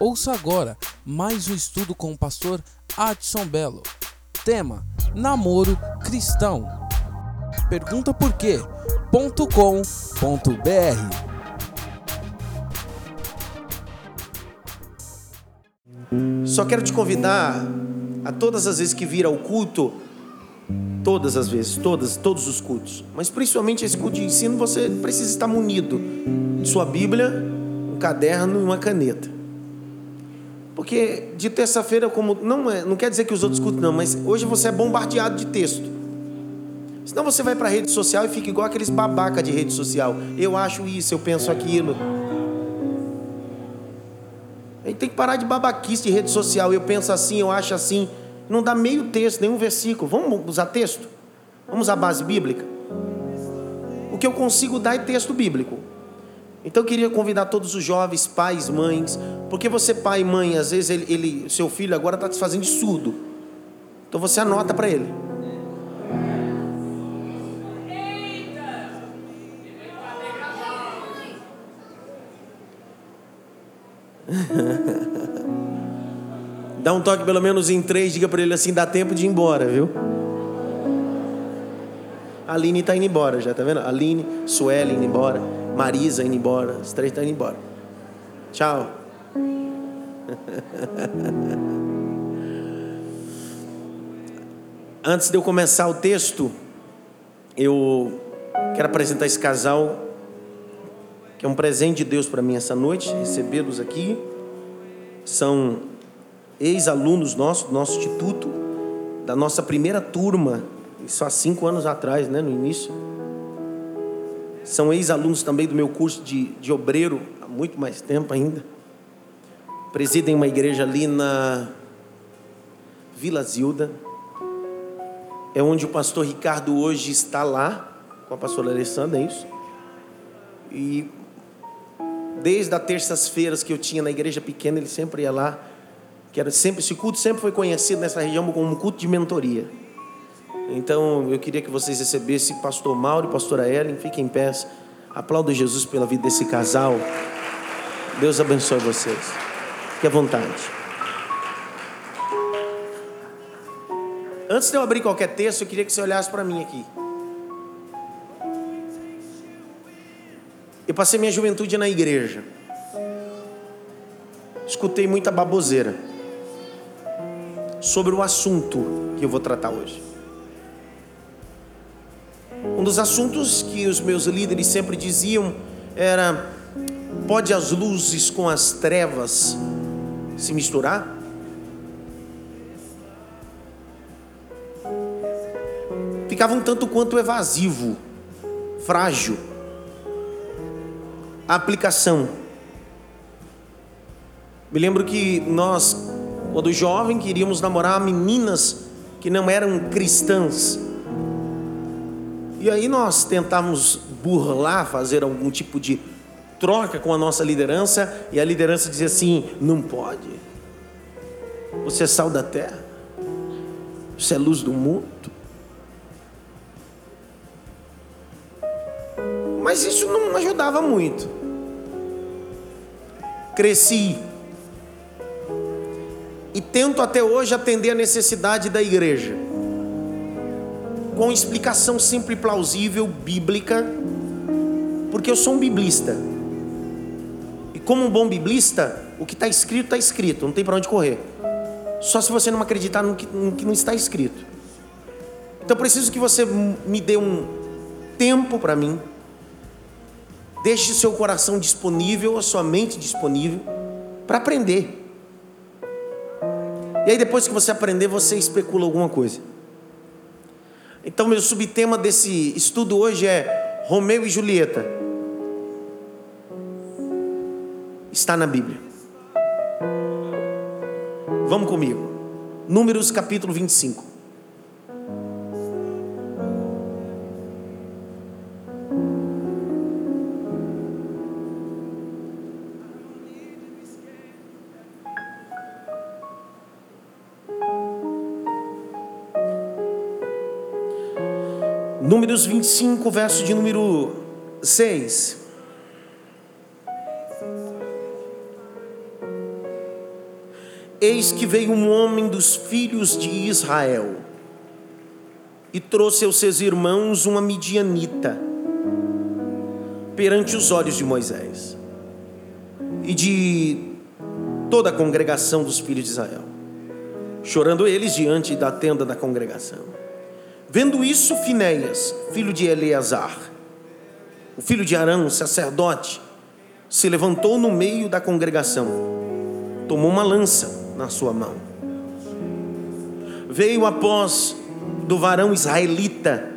Ouça agora mais um estudo com o pastor Adson Belo. Tema: Namoro Cristão. Pergunta por Só quero te convidar a todas as vezes que vir ao culto, todas as vezes, todas, todos os cultos, mas principalmente esse culto de ensino, você precisa estar munido de sua Bíblia, um caderno e uma caneta. Porque de terça-feira, como não é, não quer dizer que os outros cultos não, mas hoje você é bombardeado de texto. Senão você vai para a rede social e fica igual aqueles babaca de rede social. Eu acho isso, eu penso aquilo. A gente tem que parar de babaquice de rede social. Eu penso assim, eu acho assim. Não dá meio texto, nenhum versículo. Vamos usar texto? Vamos usar base bíblica? O que eu consigo dar é texto bíblico. Então eu queria convidar todos os jovens, pais, mães, porque você, pai e mãe, às vezes ele, ele seu filho agora está te fazendo de surdo. Então você anota para ele. Dá um toque pelo menos em três, diga para ele assim, dá tempo de ir embora, viu? A Aline está indo embora já, tá vendo? Aline, Sueli indo embora, Marisa indo embora, as três estão indo embora. Tchau. Antes de eu começar o texto, eu quero apresentar esse casal que é um presente de Deus para mim essa noite, recebê-los aqui. São ex-alunos nossos, do nosso instituto, da nossa primeira turma, isso há cinco anos atrás, né, no início. São ex-alunos também do meu curso de, de obreiro, há muito mais tempo ainda. Presidem uma igreja ali na Vila Zilda. É onde o pastor Ricardo hoje está lá, com a pastora Alessandra, é isso? E desde as terças-feiras que eu tinha na igreja pequena, ele sempre ia lá. Que era sempre, esse culto sempre foi conhecido nessa região como um culto de mentoria. Então eu queria que vocês recebessem pastor Mauro e pastora Ellen, fiquem em pé. Aplaudo Jesus pela vida desse casal. Deus abençoe vocês. Fique à vontade. Antes de eu abrir qualquer texto, eu queria que você olhasse para mim aqui. Eu passei minha juventude na igreja. Escutei muita baboseira sobre o assunto que eu vou tratar hoje. Um dos assuntos que os meus líderes sempre diziam era: pode as luzes com as trevas se misturar? Ficava um tanto quanto evasivo, frágil a aplicação. Me lembro que nós, quando jovem, queríamos namorar meninas que não eram cristãs. E aí nós tentávamos burlar, fazer algum tipo de troca com a nossa liderança, e a liderança dizia assim: não pode. Você é sal da terra, você é luz do mundo. Mas isso não ajudava muito. Cresci. E tento até hoje atender a necessidade da igreja. Com explicação simples e plausível, bíblica. Porque eu sou um biblista. E como um bom biblista, o que está escrito, está escrito. Não tem para onde correr. Só se você não acreditar no que, no que não está escrito. Então preciso que você me dê um tempo para mim Deixe seu coração disponível, a sua mente disponível para aprender. E aí depois que você aprender, você especula alguma coisa. Então meu subtema desse estudo hoje é Romeu e Julieta. Está na Bíblia. Vamos comigo. Números capítulo 25. Números 25, verso de número 6. Eis que veio um homem dos filhos de Israel e trouxe aos seus irmãos uma midianita perante os olhos de Moisés e de toda a congregação dos filhos de Israel, chorando eles diante da tenda da congregação. Vendo isso, Finéias, filho de Eleazar, o filho de Arão, sacerdote, se levantou no meio da congregação, tomou uma lança na sua mão. Veio após do varão israelita,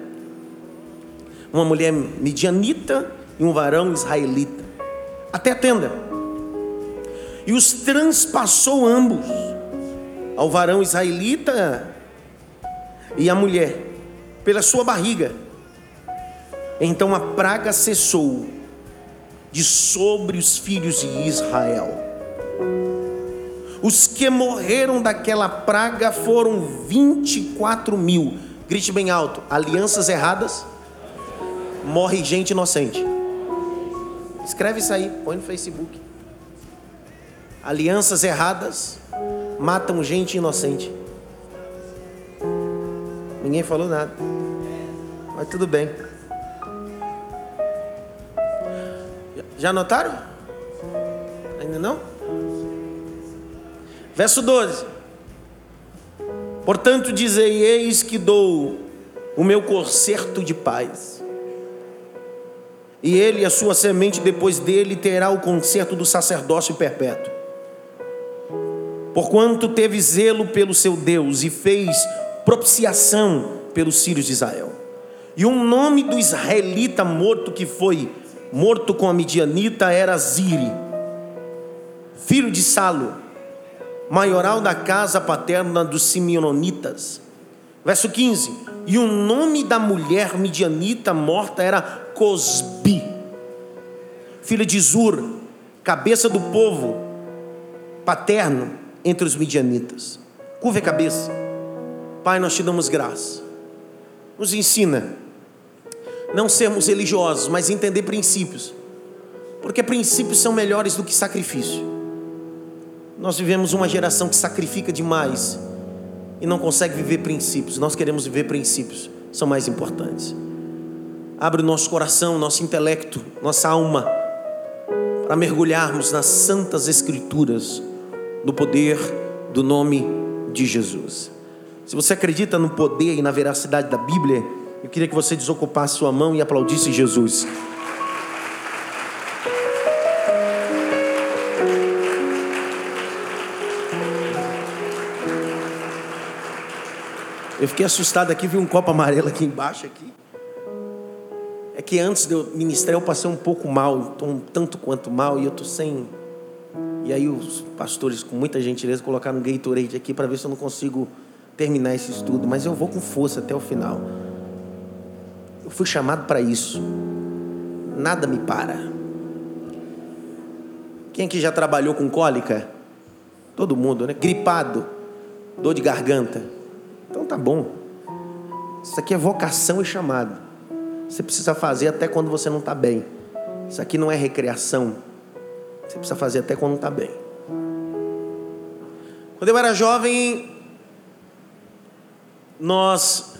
uma mulher midianita e um varão israelita, até a tenda, e os transpassou ambos, ao varão israelita e à mulher, pela sua barriga. Então a praga cessou de sobre os filhos de Israel. Os que morreram daquela praga foram 24 mil. Grite bem alto: alianças erradas, morre gente inocente. Escreve isso aí, põe no Facebook. Alianças erradas matam gente inocente. Ninguém falou nada, mas tudo bem. Já notaram? Ainda não? Verso 12: Portanto, dizei: Eis que dou o meu concerto de paz, e ele e a sua semente depois dele terá o concerto do sacerdócio perpétuo. Porquanto teve zelo pelo seu Deus e fez propiciação pelos filhos de Israel. E o nome do israelita morto que foi morto com a midianita era Ziri, filho de Salo maioral da casa paterna dos Simeonitas. Verso 15: E o nome da mulher midianita morta era Cosbi, filha de Zur, cabeça do povo paterno entre os midianitas. Curva a cabeça. Pai, nós te damos graça. Nos ensina não sermos religiosos, mas entender princípios. Porque princípios são melhores do que sacrifício. Nós vivemos uma geração que sacrifica demais e não consegue viver princípios. Nós queremos viver princípios, são mais importantes. Abre o nosso coração, nosso intelecto, nossa alma, para mergulharmos nas santas escrituras, no poder do nome de Jesus. Se você acredita no poder e na veracidade da Bíblia, eu queria que você desocupasse sua mão e aplaudisse Jesus. Eu fiquei assustado aqui, vi um copo amarelo aqui embaixo aqui. É que antes de eu ministrar eu passei um pouco mal, um tanto quanto mal, e eu tô sem. E aí os pastores, com muita gentileza, colocaram um Gatorade aqui para ver se eu não consigo terminar esse estudo, mas eu vou com força até o final. Eu fui chamado para isso. Nada me para. Quem aqui já trabalhou com cólica? Todo mundo, né? Gripado, dor de garganta. Então tá bom. Isso aqui é vocação e chamado. Você precisa fazer até quando você não está bem. Isso aqui não é recreação. Você precisa fazer até quando não está bem. Quando eu era jovem, nós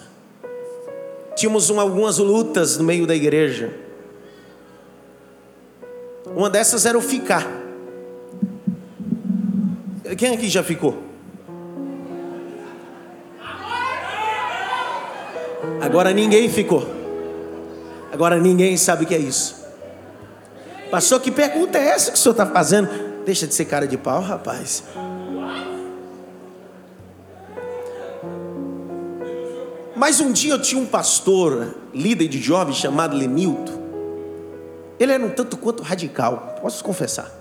tínhamos algumas lutas no meio da igreja. Uma dessas era o ficar. Quem aqui já ficou? Agora ninguém ficou. Agora ninguém sabe o que é isso. Pastor, que pergunta é essa que o senhor está fazendo? Deixa de ser cara de pau, rapaz. Mas um dia eu tinha um pastor, líder de jovens, chamado Lenilton. Ele era um tanto quanto radical, posso confessar.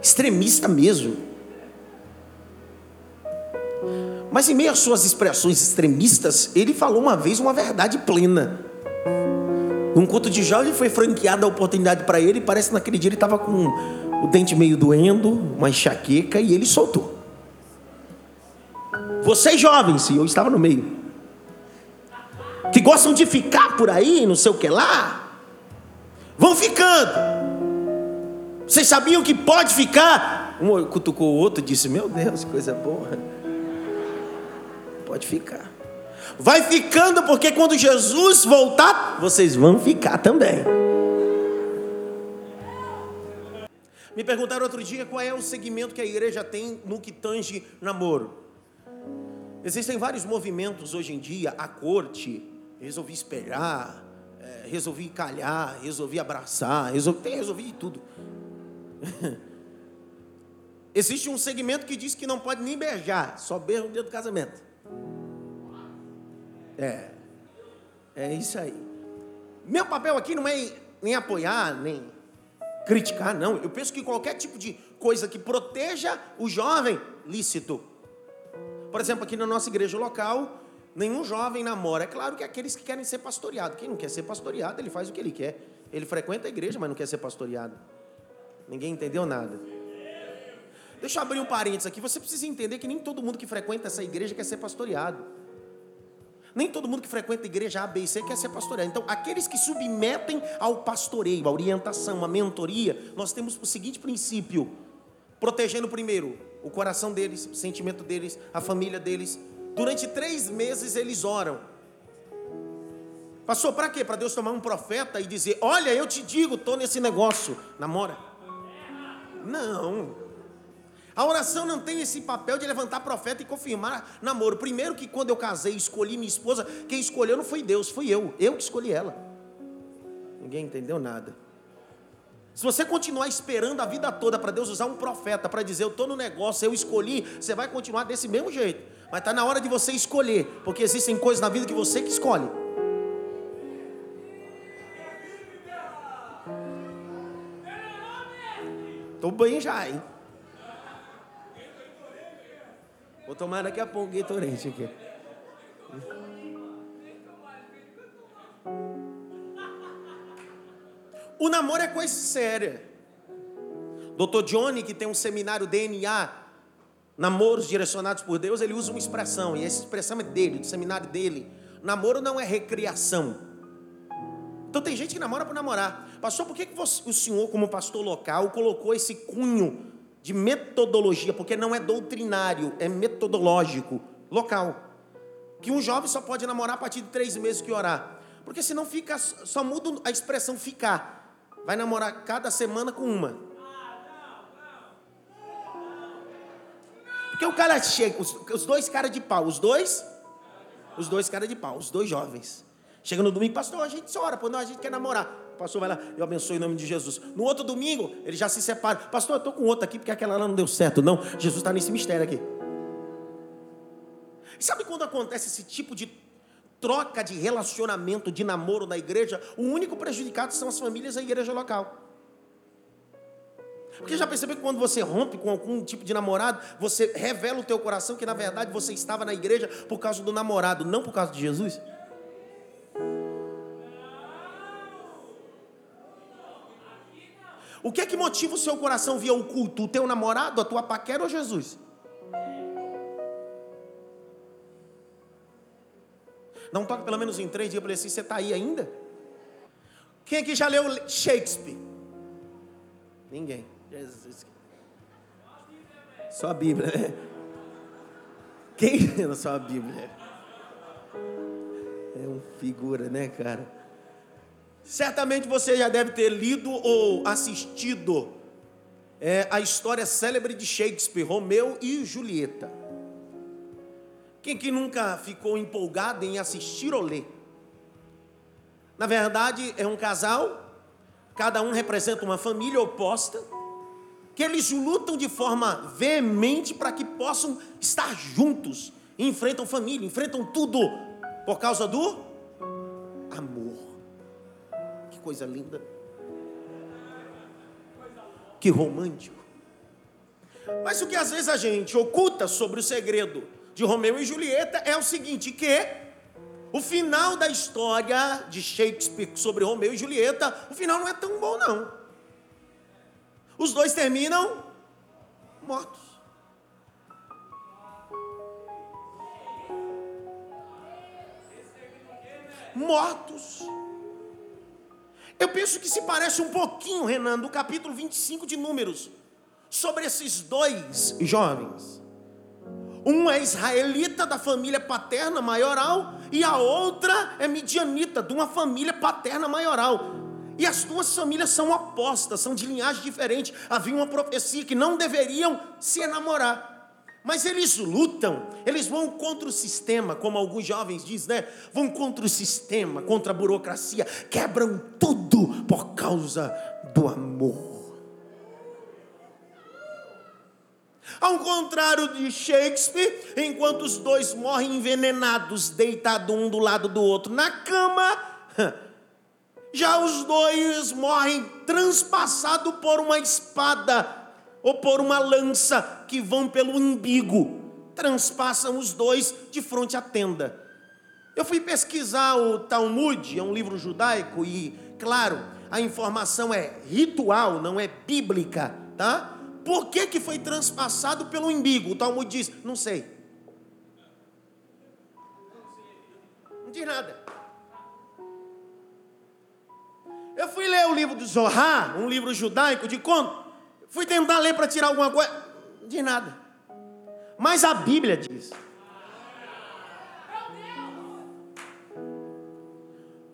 Extremista mesmo. Mas em meio às suas expressões extremistas, ele falou uma vez uma verdade plena. Num culto de jovem foi franqueada a oportunidade para ele, parece que naquele dia ele estava com o dente meio doendo, uma enxaqueca, e ele soltou. Vocês jovens, e eu estava no meio, que gostam de ficar por aí, não sei o que lá, vão ficando. Vocês sabiam que pode ficar Um cutucou o outro e disse: Meu Deus, coisa boa. Pode ficar. Vai ficando, porque quando Jesus voltar, vocês vão ficar também. Me perguntaram outro dia qual é o segmento que a igreja tem no que tange namoro. Existem vários movimentos hoje em dia, a corte, resolvi esperar, é, resolvi calhar, resolvi abraçar, resolvi, tem resolvi tudo. Existe um segmento que diz que não pode nem beijar, só beija no dia do casamento. É, é isso aí. Meu papel aqui não é nem apoiar, nem criticar, não. Eu penso que qualquer tipo de coisa que proteja o jovem, lícito. Por exemplo, aqui na nossa igreja local, nenhum jovem namora. É claro que é aqueles que querem ser pastoreado. Quem não quer ser pastoreado, ele faz o que ele quer. Ele frequenta a igreja, mas não quer ser pastoreado. Ninguém entendeu nada. Deixa eu abrir um parênteses aqui. Você precisa entender que nem todo mundo que frequenta essa igreja quer ser pastoreado. Nem todo mundo que frequenta a igreja A, B e C quer ser pastoreado. Então, aqueles que submetem ao pastoreio, à orientação, à mentoria, nós temos o seguinte princípio: protegendo primeiro o coração deles, o sentimento deles, a família deles. Durante três meses eles oram. Passou para quê? Para Deus tomar um profeta e dizer: Olha, eu te digo, estou nesse negócio. Namora. Não. A oração não tem esse papel de levantar profeta e confirmar namoro. Primeiro que quando eu casei, escolhi minha esposa, quem escolheu não foi Deus, fui eu. Eu que escolhi ela. Ninguém entendeu nada. Se você continuar esperando a vida toda para Deus usar um profeta para dizer eu estou no negócio, eu escolhi, você vai continuar desse mesmo jeito. Mas está na hora de você escolher, porque existem coisas na vida que você que escolhe. Estou bem já, hein? Vou tomar daqui a pouco Gatorade aqui. O namoro é coisa séria. Dr. Johnny, que tem um seminário DNA, namoros direcionados por Deus, ele usa uma expressão, e essa expressão é dele, do seminário dele. Namoro não é recriação. Então tem gente que namora por namorar. Pastor, por que, que você, o senhor, como pastor local, colocou esse cunho de metodologia? Porque não é doutrinário, é metodológico, local. Que um jovem só pode namorar a partir de três meses que orar. Porque senão fica, só muda a expressão ficar. Vai namorar cada semana com uma. Porque o cara chega, os, os dois caras de pau, os dois, os dois caras de pau, os dois jovens. Chega no domingo, pastor, a gente ora, pô, não, a gente quer namorar. O pastor vai lá, eu abençoe em nome de Jesus. No outro domingo, ele já se separa. Pastor, eu estou com outro aqui porque aquela lá não deu certo. Não, Jesus está nesse mistério aqui. E sabe quando acontece esse tipo de troca de relacionamento, de namoro na igreja, o único prejudicado são as famílias e a igreja local. Porque já percebeu que quando você rompe com algum tipo de namorado, você revela o teu coração que na verdade você estava na igreja por causa do namorado, não por causa de Jesus? O que é que motiva o seu coração via o culto? O teu namorado, a tua paquera ou Jesus? Um toque pelo menos em três dias para ele assim: você está aí ainda? Quem aqui já leu Shakespeare? Ninguém. Jesus. Só a Bíblia, né? Quem leu só a Bíblia? É um figura, né, cara? Certamente você já deve ter lido ou assistido é, a história célebre de Shakespeare, Romeu e Julieta. Quem que nunca ficou empolgado em assistir ou ler? Na verdade, é um casal, cada um representa uma família oposta, que eles lutam de forma veemente para que possam estar juntos, enfrentam família, enfrentam tudo por causa do amor. Que coisa linda. Que romântico. Mas o que às vezes a gente oculta sobre o segredo de Romeu e Julieta é o seguinte: que o final da história de Shakespeare sobre Romeu e Julieta, o final não é tão bom, não. Os dois terminam mortos. Mortos. Eu penso que se parece um pouquinho, Renan, do capítulo 25 de Números sobre esses dois jovens. Um é israelita da família paterna maioral e a outra é midianita de uma família paterna maioral. E as duas famílias são opostas, são de linhagem diferente. Havia uma profecia que não deveriam se enamorar. Mas eles lutam, eles vão contra o sistema, como alguns jovens dizem, né? Vão contra o sistema, contra a burocracia, quebram tudo por causa do amor. Ao contrário de Shakespeare, enquanto os dois morrem envenenados, deitados um do lado do outro na cama, já os dois morrem transpassados por uma espada ou por uma lança que vão pelo umbigo, transpassam os dois de frente à tenda. Eu fui pesquisar o Talmud, é um livro judaico, e, claro, a informação é ritual, não é bíblica, tá? Por que, que foi transpassado pelo umbigo? O Talmud diz, não sei. Não diz nada. Eu fui ler o livro do Zohar, um livro judaico de conto. Fui tentar ler para tirar alguma coisa. Não diz nada. Mas a Bíblia diz.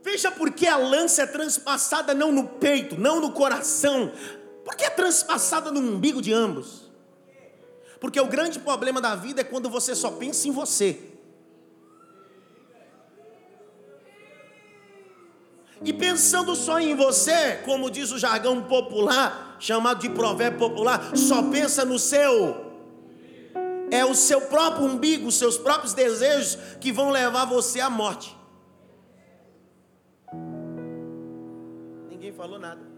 Veja porque a lança é transpassada não no peito, não no coração, por que é transpassada no umbigo de ambos? Porque o grande problema da vida é quando você só pensa em você. E pensando só em você, como diz o jargão popular, chamado de provérbio popular, só pensa no seu. É o seu próprio umbigo, os seus próprios desejos que vão levar você à morte. Ninguém falou nada.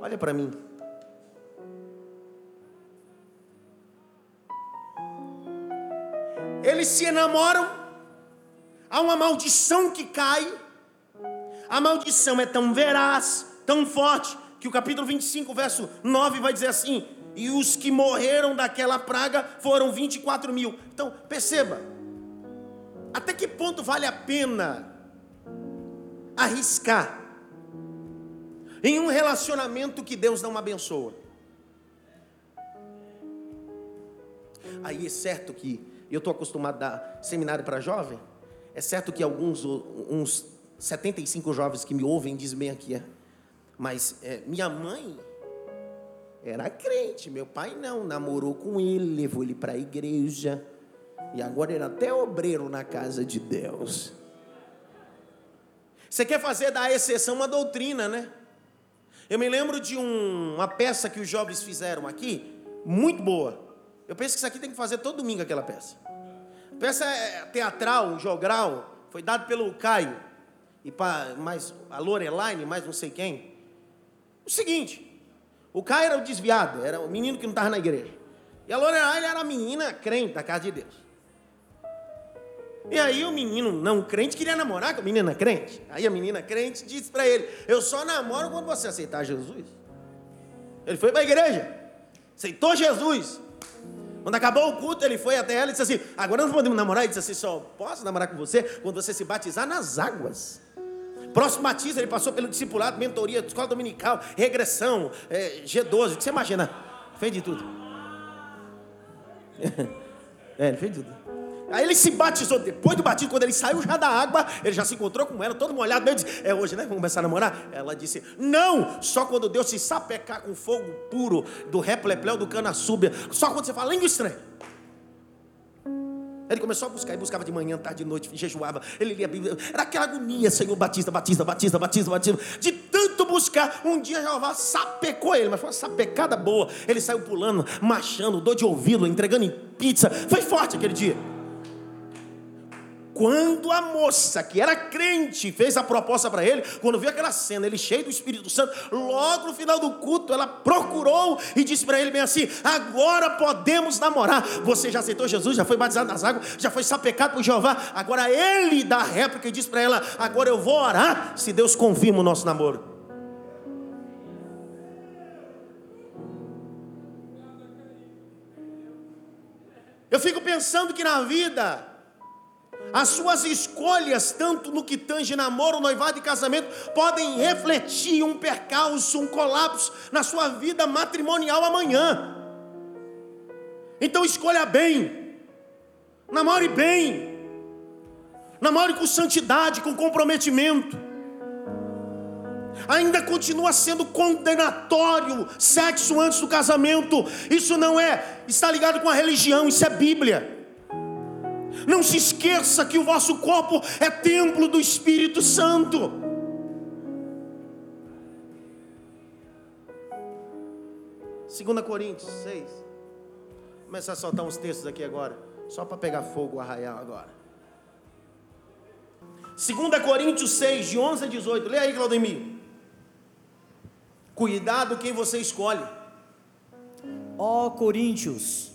Olha para mim. Eles se enamoram, há uma maldição que cai. A maldição é tão veraz, tão forte, que o capítulo 25, verso 9 vai dizer assim: E os que morreram daquela praga foram 24 mil. Então, perceba, até que ponto vale a pena arriscar em um relacionamento que Deus não abençoa. Aí é certo que eu estou acostumado a dar seminário para jovem, é certo que alguns, uns 75 jovens que me ouvem dizem bem aqui, é, mas é, minha mãe era crente, meu pai não, namorou com ele, levou ele para a igreja, e agora ele é até obreiro na casa de Deus. Você quer fazer da exceção uma doutrina, né? Eu me lembro de um, uma peça que os jovens fizeram aqui, muito boa. Eu penso que isso aqui tem que fazer todo domingo aquela peça. A peça é teatral, jogral, foi dado pelo Caio e para mais a Lorelaine, mais não sei quem. O seguinte, o Caio era o desviado, era o menino que não estava na igreja. E a Lorelaine era a menina crente da casa de Deus. E aí o menino não crente queria namorar com a menina crente. Aí a menina crente disse para ele: Eu só namoro quando você aceitar Jesus. Ele foi para a igreja, aceitou Jesus. Quando acabou o culto, ele foi até ela e disse assim: Agora nós podemos namorar? Ele disse assim: Só posso namorar com você quando você se batizar nas águas. Próximo batismo, ele passou pelo discipulado, mentoria, escola dominical, regressão, é, G12. Você imagina? Fez de tudo. é, ele fez de tudo. Aí ele se batizou. Depois do batismo, quando ele saiu já da água, ele já se encontrou com ela, todo molhado. Ele disse: É hoje, né? Vamos começar a namorar? Ela disse: Não, só quando Deus se sapecar com fogo puro do replepleu do cana súbia. Só quando você fala língua estranha. Ele começou a buscar, e buscava de manhã, tarde, de noite, jejuava. Ele lia a Bíblia. Era aquela agonia, Senhor Batista, Batista, Batista, Batista, Batista. De tanto buscar, um dia Jeová sapecou ele, mas foi uma sapecada boa. Ele saiu pulando, marchando, dor de ouvido, entregando em pizza. Foi forte aquele dia. Quando a moça, que era crente, fez a proposta para ele, quando viu aquela cena, ele cheio do Espírito Santo, logo no final do culto, ela procurou e disse para ele bem assim: Agora podemos namorar. Você já aceitou Jesus, já foi batizado nas águas, já foi sapecado por Jeová. Agora ele dá a réplica e diz para ela: Agora eu vou orar se Deus confirma o nosso namoro. Eu fico pensando que na vida As suas escolhas, tanto no que tange namoro, noivado e casamento, podem refletir um percalço, um colapso na sua vida matrimonial amanhã. Então escolha bem, namore bem, namore com santidade, com comprometimento. Ainda continua sendo condenatório sexo antes do casamento. Isso não é, está ligado com a religião, isso é Bíblia. Não se esqueça que o vosso corpo é templo do Espírito Santo. Segunda Coríntios 6. Vou começar a soltar uns textos aqui agora, só para pegar fogo arraial agora. 2 Coríntios 6, de 11 a 18. Lê aí, Claudemir. Cuidado quem você escolhe. Ó Coríntios,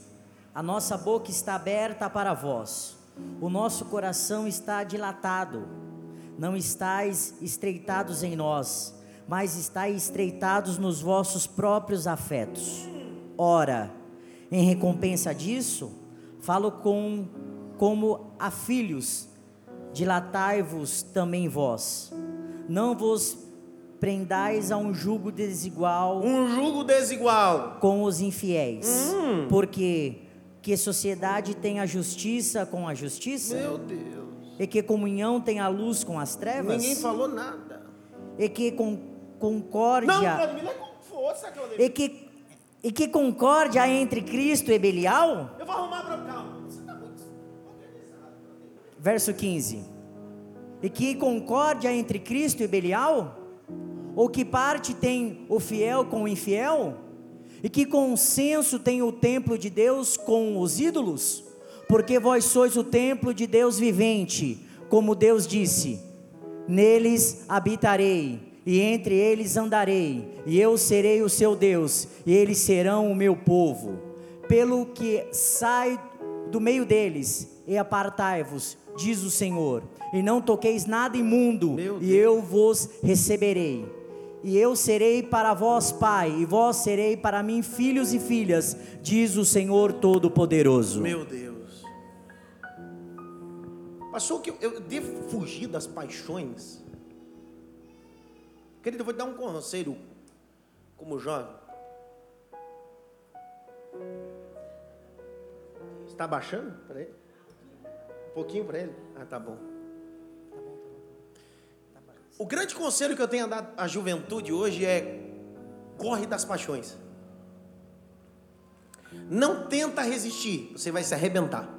a nossa boca está aberta para vós o nosso coração está dilatado, não estáis estreitados em nós, mas estáis estreitados nos vossos próprios afetos. Ora, em recompensa disso, falo com como a filhos, dilatai-vos também vós. Não vos prendais a um jugo desigual. Um jugo desigual com os infiéis. Hum. Porque que sociedade tem a justiça com a justiça? Meu Deus. E que comunhão tem a luz com as trevas? Ninguém falou nada. E que com, concórdia. Não, Vladimir, é com força, E que, e que concórdia entre Cristo e Belial? Eu vou arrumar para calma. Você está muito organizado. Verso 15. E que concórdia entre Cristo e Belial? Ou que parte tem o fiel com o infiel? E que consenso tem o templo de Deus com os ídolos? Porque vós sois o templo de Deus vivente, como Deus disse: Neles habitarei, e entre eles andarei, e eu serei o seu Deus, e eles serão o meu povo. Pelo que sai do meio deles, e apartai-vos, diz o Senhor, e não toqueis nada imundo, e eu vos receberei e eu serei para vós pai, e vós serei para mim filhos e filhas, diz o Senhor Todo-Poderoso. Meu Deus. Passou que eu, eu devo fugir das paixões? Querido, eu vou te dar um conselho como jovem. Está baixando ele? Um pouquinho para ele? Ah, tá bom. O grande conselho que eu tenho a dar à juventude hoje é: corre das paixões. Não tenta resistir, você vai se arrebentar.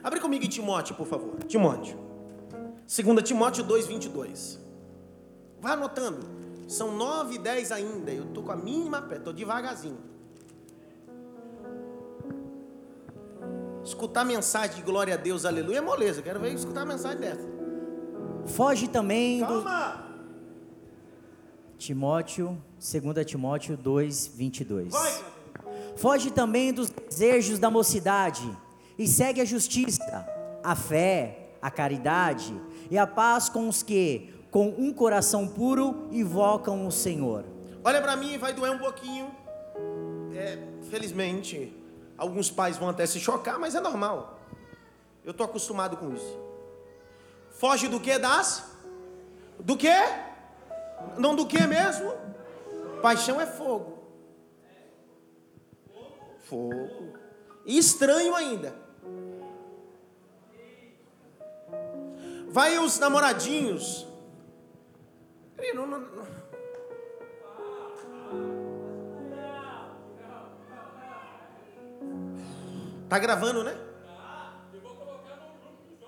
Abre comigo em Timóteo, por favor. Timóteo. 2 Timóteo 2, 22. Vai anotando. São 9 e 10 ainda. Eu estou com a mínima estou devagarzinho. Escutar mensagem de glória a Deus, aleluia, é moleza. Quero ver escutar a mensagem dessa. Foge também Calma. do. Timóteo, 2 Timóteo 2, 22. Vai. Foge também dos desejos da mocidade e segue a justiça, a fé, a caridade e a paz com os que, com um coração puro, invocam o Senhor. Olha para mim, vai doer um pouquinho. É, felizmente, alguns pais vão até se chocar, mas é normal. Eu estou acostumado com isso. Foge do que das? Do que? Não do que mesmo? Paixão é fogo. Fogo. E estranho ainda. Vai os namoradinhos. Não, não, não. Tá gravando, né?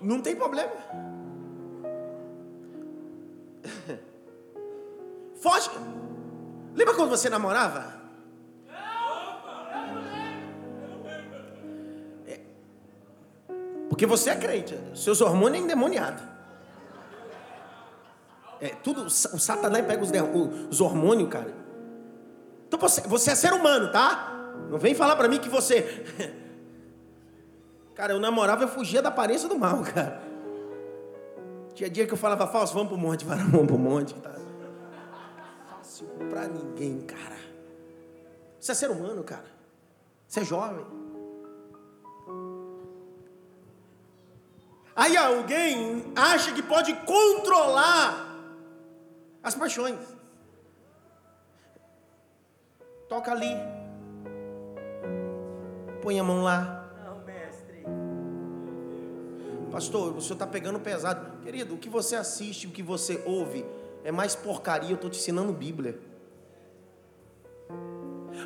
Não tem problema. Foge. Lembra quando você namorava? É. Porque você é crente, seus hormônios é endemoniado. É, tudo, o satanás pega os, os hormônios, cara. Então você, você é ser humano, tá? Não vem falar pra mim que você. Cara, eu namorava, eu fugia da aparência do mal, cara. Tinha dia que eu falava falso, vamos pro monte, vamos pro monte. Tá? Fácil pra ninguém, cara. Você é ser humano, cara. Você é jovem. Aí alguém acha que pode controlar as paixões. Toca ali. Põe a mão lá. Pastor, o senhor está pegando pesado. Querido, o que você assiste, o que você ouve, é mais porcaria. Eu estou te ensinando Bíblia.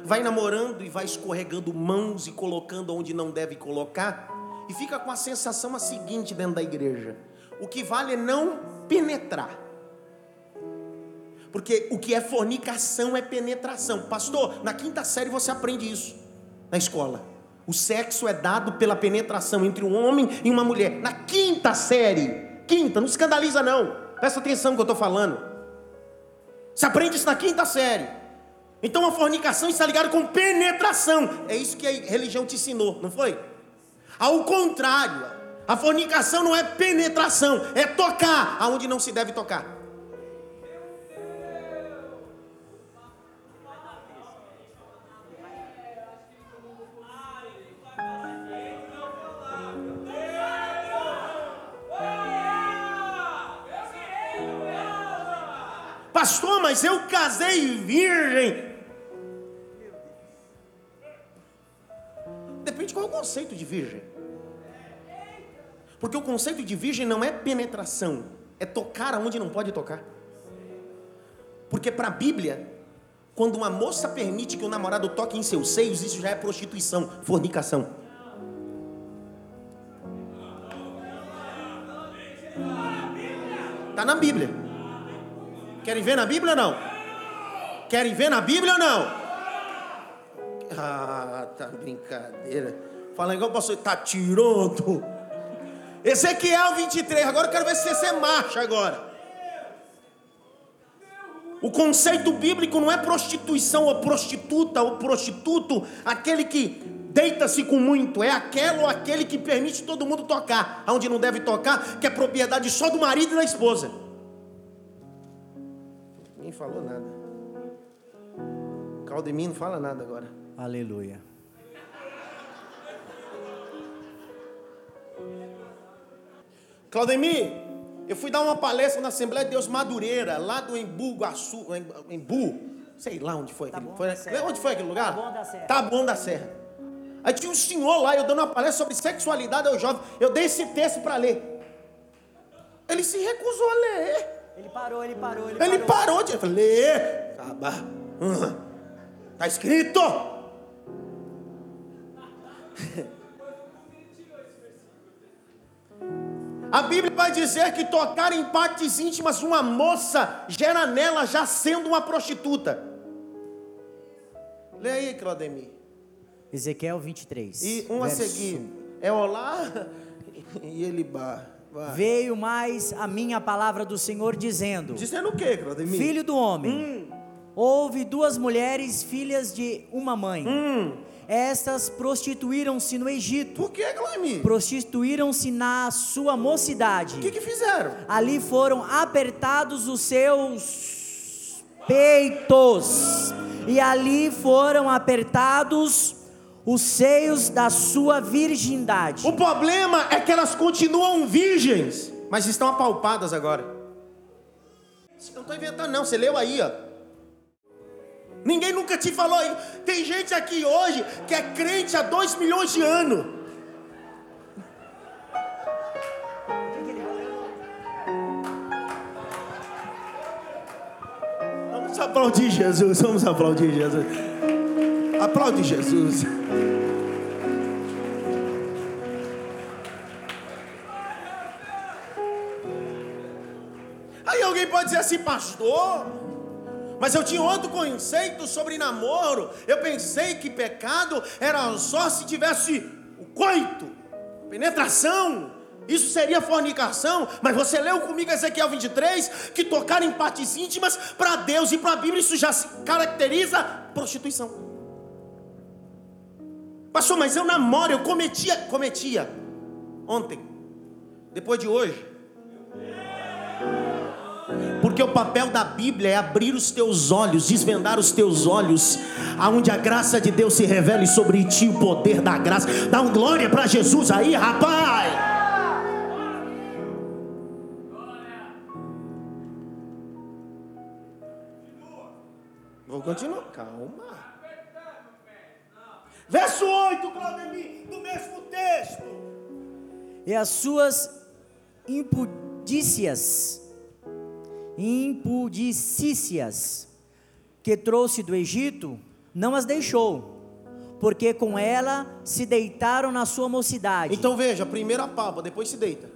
Vai namorando e vai escorregando mãos e colocando onde não deve colocar. E fica com a sensação a seguinte dentro da igreja: o que vale é não penetrar. Porque o que é fornicação é penetração. Pastor, na quinta série você aprende isso na escola. O sexo é dado pela penetração entre um homem e uma mulher. Na quinta série. Quinta, não escandaliza não. Presta atenção no que eu estou falando. Você aprende isso na quinta série. Então a fornicação está ligada com penetração. É isso que a religião te ensinou, não foi? Ao contrário, a fornicação não é penetração, é tocar aonde não se deve tocar. Pastor, mas eu casei virgem. Depende qual é o conceito de virgem. Porque o conceito de virgem não é penetração, é tocar aonde não pode tocar. Porque para a Bíblia, quando uma moça permite que o namorado toque em seus seios, isso já é prostituição, fornicação. Está na Bíblia. Querem ver na Bíblia ou não? Querem ver na Bíblia ou não? Ah, tá brincadeira. Fala igual o pastor, tá tirando. Ezequiel 23, agora eu quero ver se você marcha agora. O conceito bíblico não é prostituição ou prostituta ou prostituto, aquele que deita-se com muito, é aquele ou aquele que permite todo mundo tocar, aonde não deve tocar, que é propriedade só do marido e da esposa ninguém falou nada. Caldemir não fala nada agora. Aleluia. Claudemir, eu fui dar uma palestra na Assembleia de Deus Madureira, lá do Embu, Guaçu, Embu, sei lá onde foi. Tá aquele, foi onde foi aquele lugar? Tá bom da Serra. Tá bom da Serra. Aí tinha um senhor lá, eu dando uma palestra sobre sexualidade ao jovem. Eu dei esse texto para ler. Ele se recusou a ler. Ele parou, ele parou, ele, Ele parou. parou de lê. Acaba. Está escrito. A Bíblia vai dizer que tocar em partes íntimas uma moça gera nela já sendo uma prostituta. Lê aí, Claudemir. Ezequiel 23. E um a verso- seguir. É Olá e Elibá. Vai. Veio mais a minha palavra do Senhor dizendo: Dizendo o que, Claudemir? Filho do homem, Hum. houve duas mulheres, filhas de uma mãe. Hum. Estas prostituíram-se no Egito, Por que, Claudemir? prostituíram-se na sua mocidade. O que, que fizeram? Ali foram apertados os seus peitos, e ali foram apertados os seios da sua virgindade. O problema é que elas continuam virgens, mas estão apalpadas agora. Eu não estou inventando, não. Você leu aí, ó. Ninguém nunca te falou isso. Tem gente aqui hoje que é crente há dois milhões de anos. Vamos aplaudir Jesus, vamos aplaudir Jesus. Aplaude Jesus. Aí alguém pode dizer assim, pastor, mas eu tinha outro conceito sobre namoro. Eu pensei que pecado era só se tivesse o coito, penetração. Isso seria fornicação, mas você leu comigo Ezequiel 23 que tocar em partes íntimas para Deus e para a Bíblia isso já se caracteriza prostituição. Pastor, mas eu namoro, eu cometia, cometia ontem, depois de hoje. Porque o papel da Bíblia é abrir os teus olhos, desvendar os teus olhos, aonde a graça de Deus se revele sobre ti, o poder da graça. Dá um glória para Jesus aí, rapaz. Vou continuar, calma. Verso 8, Claudemir, do mesmo texto. E as suas impudícias, impudicícias, que trouxe do Egito, não as deixou, porque com ela se deitaram na sua mocidade. Então veja, primeiro apalpa, depois se deita.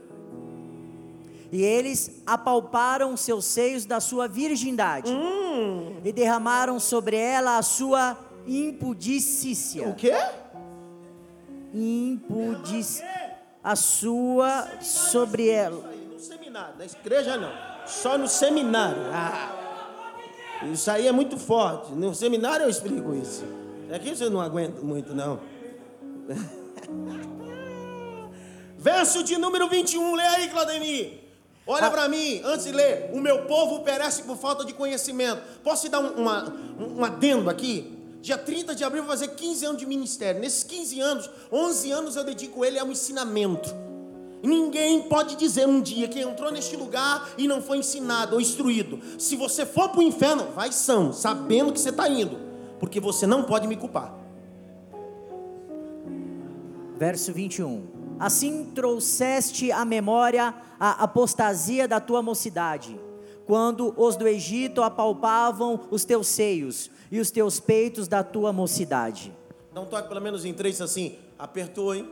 E eles apalparam seus seios da sua virgindade Hum. e derramaram sobre ela a sua impudicícia. O quê? Impudic a sua sobre ela. Aí, no seminário, na igreja não. Só no seminário. Ah, isso aí é muito forte. No seminário eu explico isso. Aqui você não aguenta muito, não. Verso de número 21, lê aí, Claudemir. Olha para mim, antes de ler. O meu povo perece por falta de conhecimento. Posso te dar um, uma, um, um adendo aqui? Dia 30 de abril vou fazer 15 anos de ministério. Nesses 15 anos, 11 anos eu dedico ele ao ensinamento. Ninguém pode dizer um dia que entrou neste lugar e não foi ensinado ou instruído. Se você for para o inferno, vai são, sabendo que você está indo, porque você não pode me culpar. Verso 21. Assim trouxeste à memória a apostasia da tua mocidade, quando os do Egito apalpavam os teus seios e os teus peitos da tua mocidade. Dá um toque pelo menos em três assim. Apertou, hein?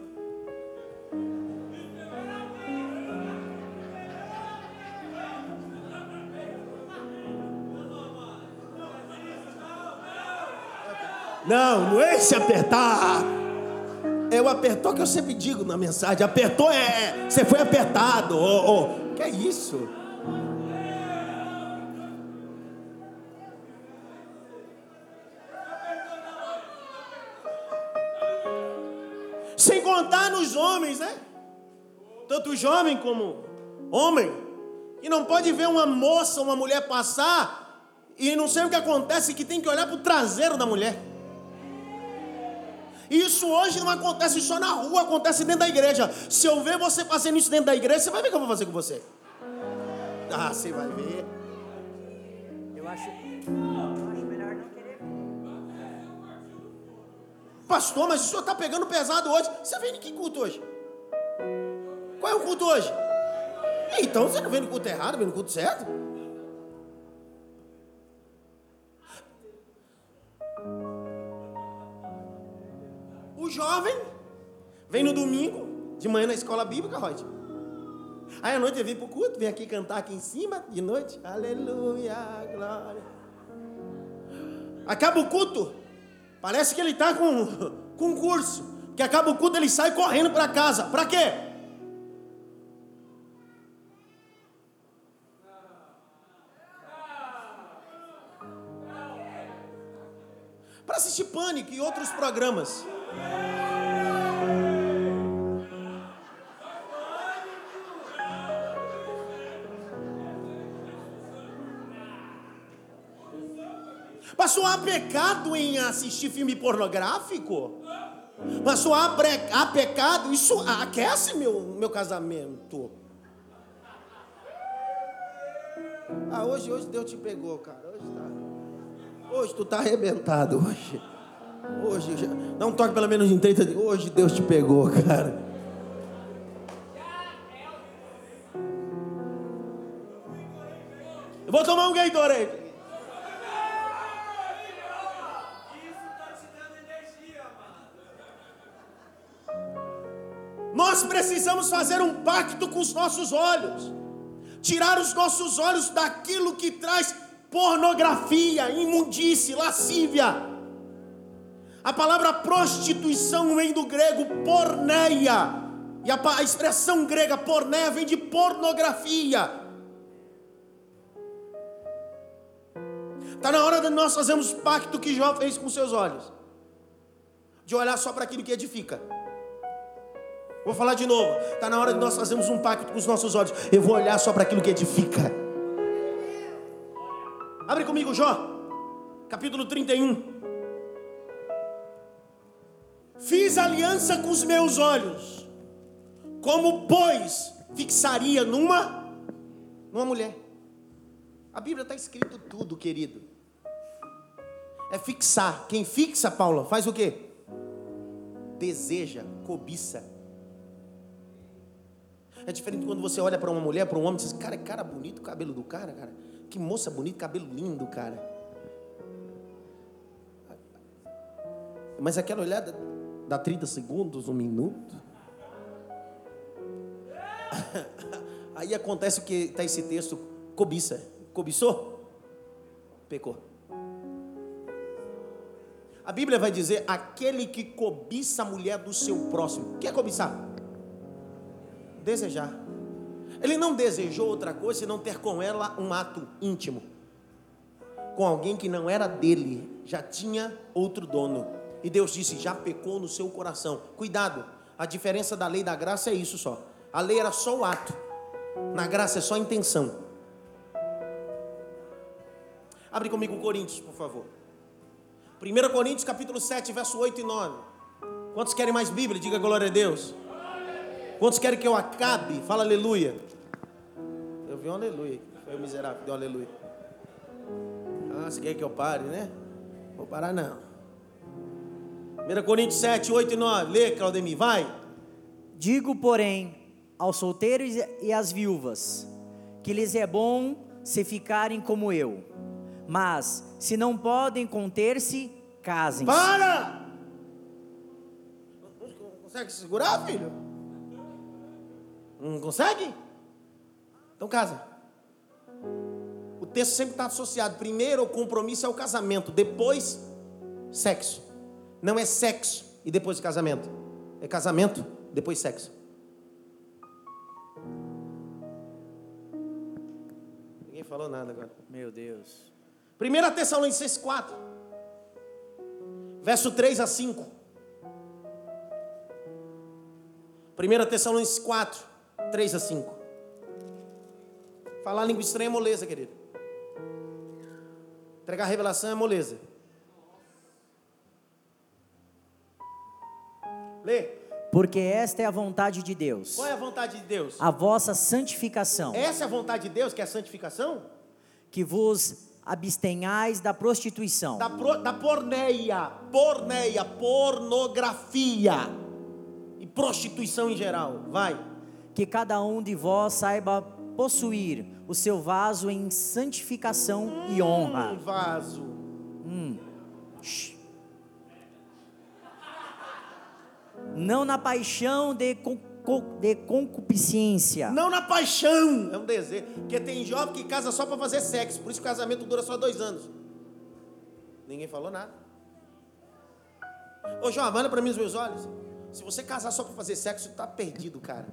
Não, não é esse apertar. É o apertou que eu sempre digo na mensagem. Apertou é. Você foi apertado. Ô, ô. Que é isso? Nos homens, né? Tanto jovem como homem. E não pode ver uma moça, uma mulher passar e não sei o que acontece, que tem que olhar para o traseiro da mulher. Isso hoje não acontece só na rua, acontece dentro da igreja. Se eu ver você fazendo isso dentro da igreja, você vai ver o que eu vou fazer com você. Ah, você vai ver. Eu acho, Pastor, mas o senhor está pegando pesado hoje. Você vem em que culto hoje? Qual é o culto hoje? Então você não vem no culto errado, vem no culto certo? O jovem vem no domingo, de manhã na escola bíblica, Rod. Aí à noite ele vem para o culto, vem aqui cantar aqui em cima, de noite. Aleluia, glória. Acaba o culto, parece que ele está com concurso. Que acaba o culto, ele sai correndo para casa. Para quê? Para assistir Pânico e outros programas. Passou há pecado em assistir filme pornográfico? Passou há, bre- há pecado? Isso aquece meu, meu casamento. Ah, hoje, hoje Deus te pegou, cara. Hoje tá. Hoje tu tá arrebentado hoje. Hoje, dá um toque pelo menos em 30 dias. Hoje Deus te pegou, cara. Eu vou tomar um Gatorade. Nós precisamos fazer um pacto com os nossos olhos. Tirar os nossos olhos daquilo que traz pornografia, imundície, lascívia. A palavra prostituição vem do grego porneia. E a, a expressão grega porneia vem de pornografia. Está na hora de nós fazermos pacto que Jó fez com seus olhos. De olhar só para aquilo que edifica. Vou falar de novo. Está na hora de nós fazermos um pacto com os nossos olhos. Eu vou olhar só para aquilo que edifica. Abre comigo, Jó. Capítulo 31. Fiz aliança com os meus olhos. Como, pois, fixaria numa numa mulher. A Bíblia está escrito tudo, querido. É fixar. Quem fixa, Paula, faz o quê? Deseja, cobiça. É diferente quando você olha para uma mulher, para um homem, e diz: Cara, cara bonito cabelo do cara, cara. Que moça bonita, cabelo lindo, cara. Mas aquela olhada dá 30 segundos, um minuto. Aí acontece o que está esse texto: cobiça. Cobiçou? Pecou. A Bíblia vai dizer: aquele que cobiça a mulher do seu próximo. O que é cobiçar? Desejar. Ele não desejou outra coisa senão ter com ela um ato íntimo. Com alguém que não era dele, já tinha outro dono. E Deus disse: já pecou no seu coração. Cuidado, a diferença da lei e da graça é isso só. A lei era só o ato, na graça é só a intenção. Abre comigo Coríntios, por favor. 1 Coríntios capítulo 7, verso 8 e 9. Quantos querem mais Bíblia? Diga glória a Deus. Quantos querem que eu acabe? Fala aleluia. Eu vi um aleluia. Foi o miserável, deu um aleluia. Ah, você quer que eu pare, né? Vou parar não. 1 Coríntios 7, 8 e 9. Lê, Claudemir, vai. Digo, porém, aos solteiros e às viúvas, que lhes é bom se ficarem como eu. Mas, se não podem conter-se, casem-se. Para! Consegue segurar, filho? Não consegue? Então casa. O texto sempre está associado. Primeiro, o compromisso é o casamento. Depois, sexo. Não é sexo e depois casamento. É casamento, depois sexo. Ninguém falou nada agora. Meu Deus. 1 Tessalonicenses 4, verso 3 a 5. 1 Tessalonicenses 4, 3 a 5. Falar língua estranha é moleza, querido. Entregar revelação é moleza. Lê. Porque esta é a vontade de Deus, Qual é a vontade de Deus? a vossa santificação, Essa é a vontade de Deus, que é a santificação? que vos abstenhais da prostituição, Da, pro, da porneia, porneia, pornografia e prostituição em geral. Vai. Que cada um de vós saiba possuir o seu vaso em santificação e Um honra, vaso. não na paixão de, de concupiscência, Não na paixão, é um desejo. Porque tem jovem que casa só para fazer sexo, por isso o casamento dura só dois anos. Ninguém falou nada. Ô João, olha para mim os meus olhos. Se você casar só para fazer sexo, você está perdido, cara.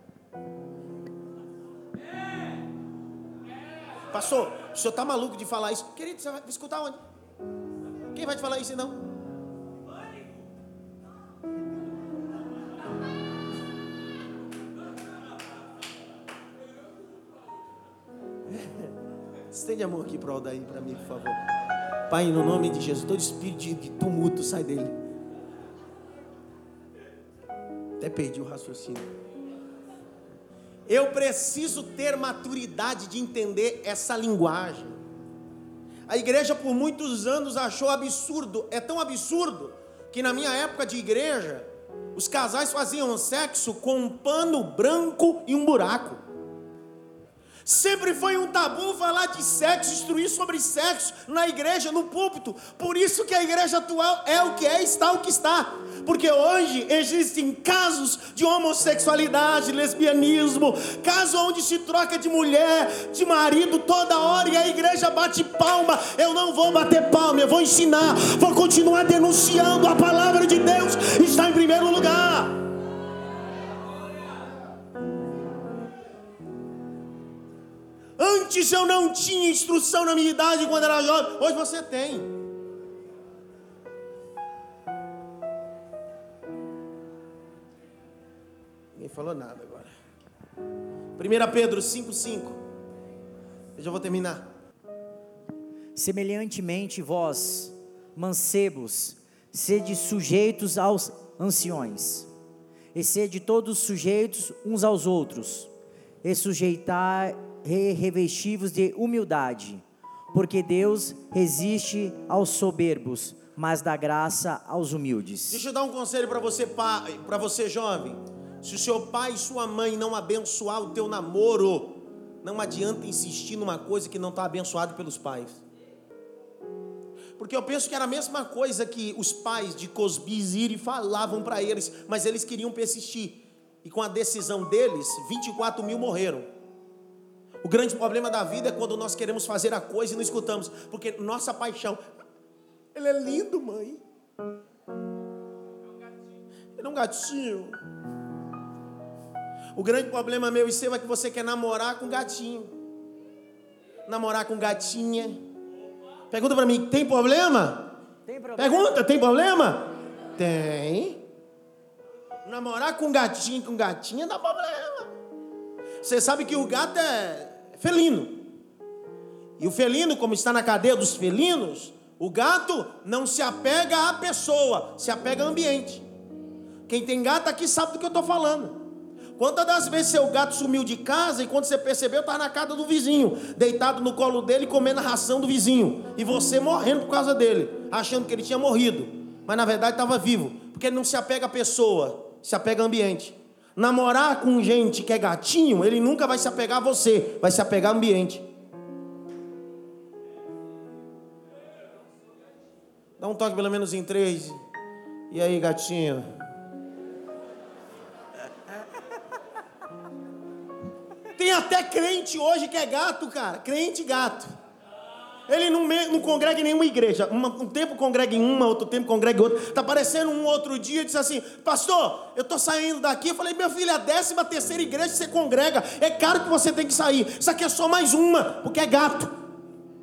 Pastor, o senhor está maluco de falar isso? Querido, você vai escutar onde? Quem vai te falar isso não? Estende a mão aqui para o Aldair, para mim, por favor. Pai, no nome de Jesus, todo espírito de- tumulto sai dele. Até perdi o raciocínio. Eu preciso ter maturidade de entender essa linguagem. A igreja por muitos anos achou absurdo, é tão absurdo que na minha época de igreja, os casais faziam sexo com um pano branco e um buraco. Sempre foi um tabu falar de sexo, instruir sobre sexo na igreja, no púlpito. Por isso que a igreja atual é o que é, está o que está. Porque hoje existem casos de homossexualidade, lesbianismo, casos onde se troca de mulher, de marido toda hora e a igreja bate palma. Eu não vou bater palma, eu vou ensinar, vou continuar denunciando. A palavra de Deus está em primeiro lugar. Antes eu não tinha instrução na minha idade quando era jovem, hoje você tem. Ninguém falou nada agora. 1 Pedro 5,5. Eu já vou terminar. Semelhantemente, vós, mancebos, sede sujeitos aos anciões, e sede todos sujeitos uns aos outros, e sujeitar, e revestivos de humildade, porque Deus resiste aos soberbos, mas dá graça aos humildes. Deixa eu dar um conselho para você, para você jovem. Se o seu pai e sua mãe não abençoar o teu namoro, não adianta insistir numa coisa que não está abençoado pelos pais. Porque eu penso que era a mesma coisa que os pais de Cosbiziri falavam para eles, mas eles queriam persistir. E com a decisão deles, 24 mil morreram. O grande problema da vida é quando nós queremos fazer a coisa e não escutamos, porque nossa paixão, ele é lindo, mãe. Ele é um gatinho. O grande problema meu e seu é que você quer namorar com gatinho, namorar com gatinha. Pergunta para mim, tem problema? Tem problema? Pergunta, tem problema? Tem. Namorar com gatinho, com gatinha dá problema. Você sabe que o gato é felino. E o felino, como está na cadeia dos felinos, o gato não se apega à pessoa, se apega ao ambiente. Quem tem gato aqui sabe do que eu estou falando. Quantas das vezes seu gato sumiu de casa e quando você percebeu, estava na casa do vizinho, deitado no colo dele, comendo a ração do vizinho, e você morrendo por causa dele, achando que ele tinha morrido, mas na verdade estava vivo, porque ele não se apega à pessoa, se apega ao ambiente. Namorar com gente que é gatinho, ele nunca vai se apegar a você, vai se apegar ao ambiente. Dá um toque pelo menos em três. E aí, gatinho? Tem até crente hoje que é gato, cara. Crente gato. Ele não, não congrega em nenhuma igreja. um tempo congrega em uma, outro tempo congrega em outra. Está aparecendo um outro dia e disse assim: Pastor, eu estou saindo daqui. Eu falei: Meu filho, é a décima terceira igreja que você congrega. É claro que você tem que sair. Isso aqui é só mais uma, porque é gato.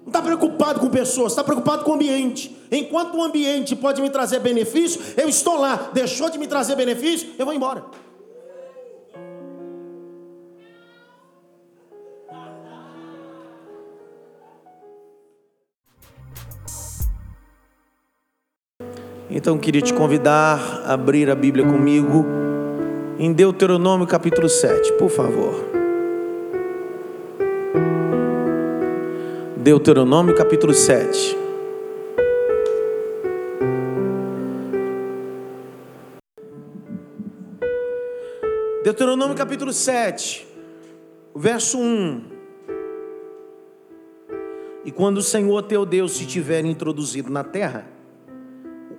Não está preocupado com pessoas, está preocupado com o ambiente. Enquanto o ambiente pode me trazer benefício, eu estou lá. Deixou de me trazer benefício, eu vou embora. Então queria te convidar a abrir a Bíblia comigo em Deuteronômio capítulo 7, por favor. Deuteronômio capítulo 7. Deuteronômio capítulo 7, verso 1. E quando o Senhor teu Deus te tiver introduzido na terra,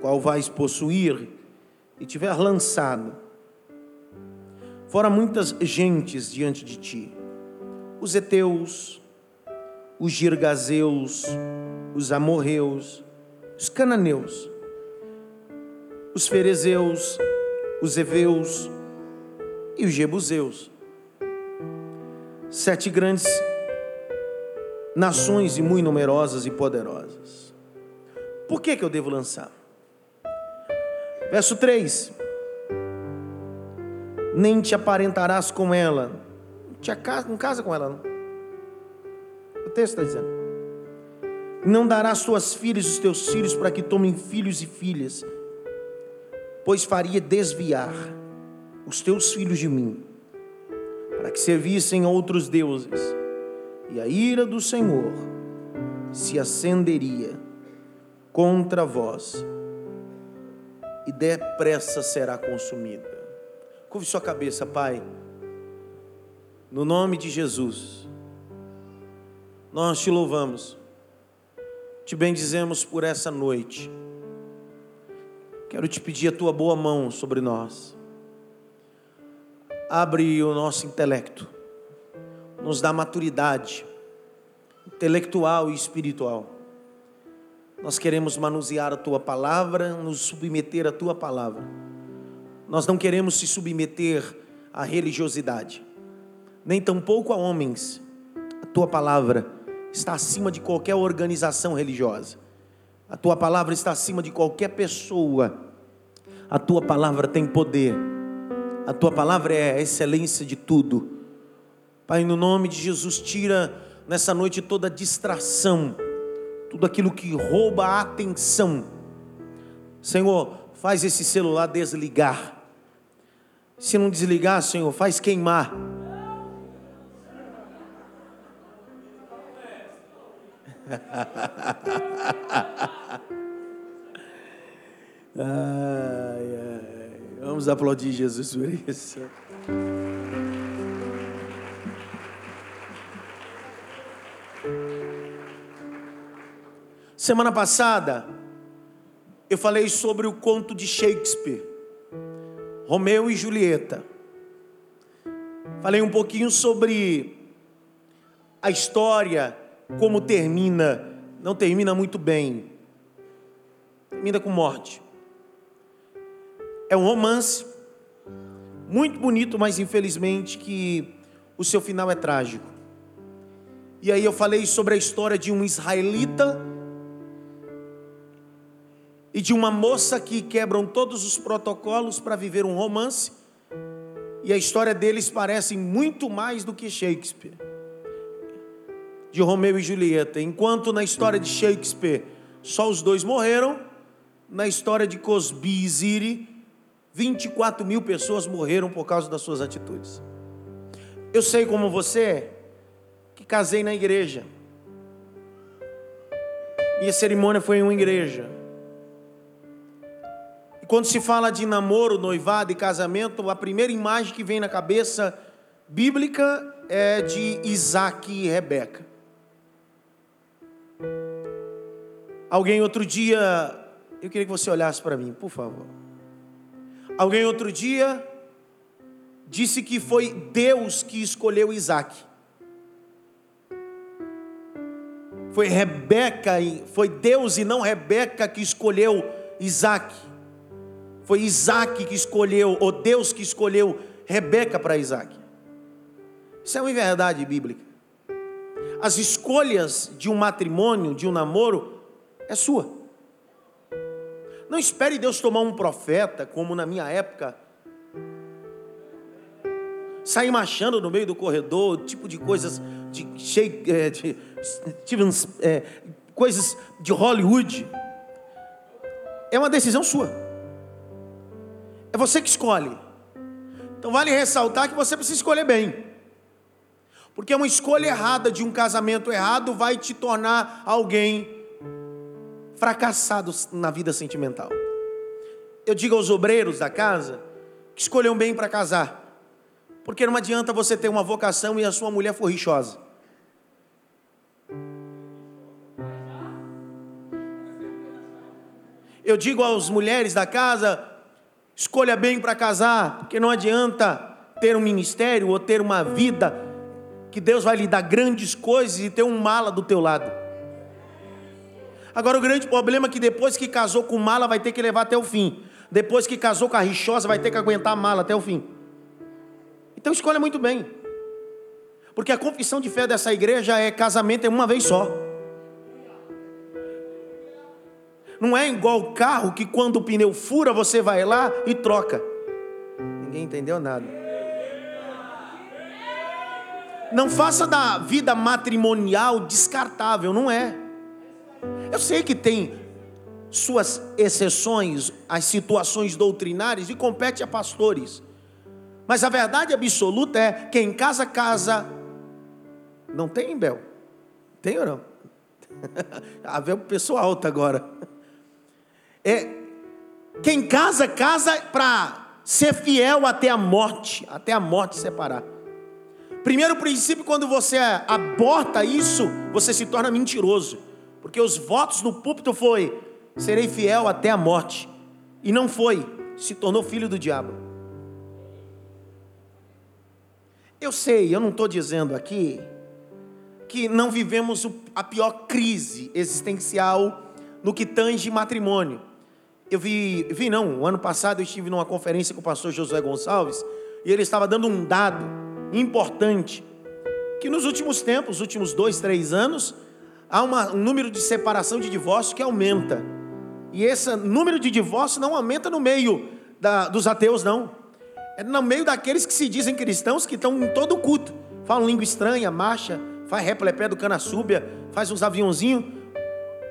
qual vais possuir, e tiver lançado fora muitas gentes diante de ti, os heteus, os girgazeus, os amorreus, os cananeus, os ferezeus, os heveus e os jebuseus. Sete grandes nações e muito numerosas e poderosas. Por que, que eu devo lançar? Verso 3: Nem te aparentarás com ela, não casa com ela, não. O texto está dizendo: Não darás tuas filhas os teus filhos para que tomem filhos e filhas, pois faria desviar os teus filhos de mim, para que servissem outros deuses, e a ira do Senhor se acenderia contra vós e depressa será consumida. Curve sua cabeça, Pai. No nome de Jesus, nós te louvamos, te bendizemos por essa noite. Quero te pedir a tua boa mão sobre nós. Abre o nosso intelecto, nos dá maturidade intelectual e espiritual nós queremos manusear a tua palavra, nos submeter à tua palavra. Nós não queremos se submeter à religiosidade, nem tampouco a homens. A tua palavra está acima de qualquer organização religiosa. A tua palavra está acima de qualquer pessoa. A tua palavra tem poder. A tua palavra é a excelência de tudo. Pai, no nome de Jesus, tira nessa noite toda distração tudo aquilo que rouba a atenção. Senhor, faz esse celular desligar. Se não desligar, Senhor, faz queimar. Ai, ai. Vamos aplaudir Jesus por isso. Semana passada, eu falei sobre o conto de Shakespeare, Romeu e Julieta. Falei um pouquinho sobre a história, como termina, não termina muito bem, termina com morte. É um romance muito bonito, mas infelizmente que o seu final é trágico. E aí eu falei sobre a história de um israelita e de uma moça que quebram todos os protocolos para viver um romance. E a história deles parece muito mais do que Shakespeare. De Romeu e Julieta. Enquanto na história de Shakespeare só os dois morreram, na história de Cosby e Ziri 24 mil pessoas morreram por causa das suas atitudes. Eu sei como você, que casei na igreja. Minha cerimônia foi em uma igreja. Quando se fala de namoro, noivado e casamento, a primeira imagem que vem na cabeça bíblica é de Isaac e Rebeca. Alguém outro dia, eu queria que você olhasse para mim, por favor. Alguém outro dia disse que foi Deus que escolheu Isaac. Foi Rebeca, foi Deus e não Rebeca que escolheu Isaac. Foi Isaac que escolheu, ou Deus que escolheu Rebeca para Isaac. Isso é uma verdade bíblica. As escolhas de um matrimônio, de um namoro, é sua. Não espere Deus tomar um profeta, como na minha época, sair marchando no meio do corredor, tipo de coisas de, é, de, de é, coisas de Hollywood. É uma decisão sua. É você que escolhe. Então vale ressaltar que você precisa escolher bem. Porque uma escolha errada de um casamento errado vai te tornar alguém fracassados na vida sentimental. Eu digo aos obreiros da casa que escolham bem para casar, porque não adianta você ter uma vocação e a sua mulher for. Eu digo às mulheres da casa, escolha bem para casar, porque não adianta ter um ministério ou ter uma vida que Deus vai lhe dar grandes coisas e ter um mala do teu lado. Agora o grande problema é que depois que casou com mala vai ter que levar até o fim. Depois que casou com a rixosa vai ter que aguentar a mala até o fim. Então escolha muito bem. Porque a confissão de fé dessa igreja é casamento é uma vez só. Não é igual o carro que quando o pneu fura você vai lá e troca. Ninguém entendeu nada. Não faça da vida matrimonial descartável, não é. Eu sei que tem suas exceções, as situações doutrinárias, e compete a pastores. Mas a verdade absoluta é: quem casa, casa. Não tem, Bel? Tem ou não? a Bel pessoa alta agora. É, quem casa, casa para ser fiel até a morte, até a morte separar. Primeiro princípio, quando você aborta isso, você se torna mentiroso. Porque os votos no púlpito foi: serei fiel até a morte. E não foi, se tornou filho do diabo. Eu sei, eu não estou dizendo aqui que não vivemos a pior crise existencial no que tange matrimônio. Eu vi, vi não, o ano passado eu estive numa conferência com o pastor Josué Gonçalves e ele estava dando um dado importante que nos últimos tempos, últimos dois, três anos, há uma, um número de separação de divórcio que aumenta. E esse número de divórcio não aumenta no meio da, dos ateus, não. É no meio daqueles que se dizem cristãos que estão em todo o culto. Falam língua estranha, marcha, faz replepé do cana súbia, faz uns aviãozinhos,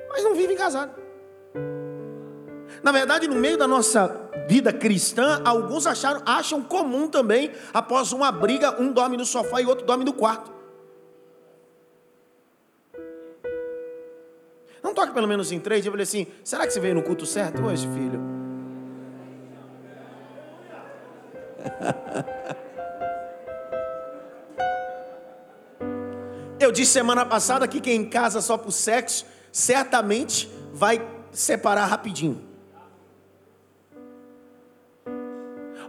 mas não vivem casados. Na verdade, no meio da nossa vida cristã, alguns acharam, acham comum também, após uma briga, um dorme no sofá e outro dorme no quarto. Não toque pelo menos em três, eu falei assim: será que você veio no culto certo hoje, filho? Eu disse semana passada que quem em casa só por sexo certamente vai separar rapidinho.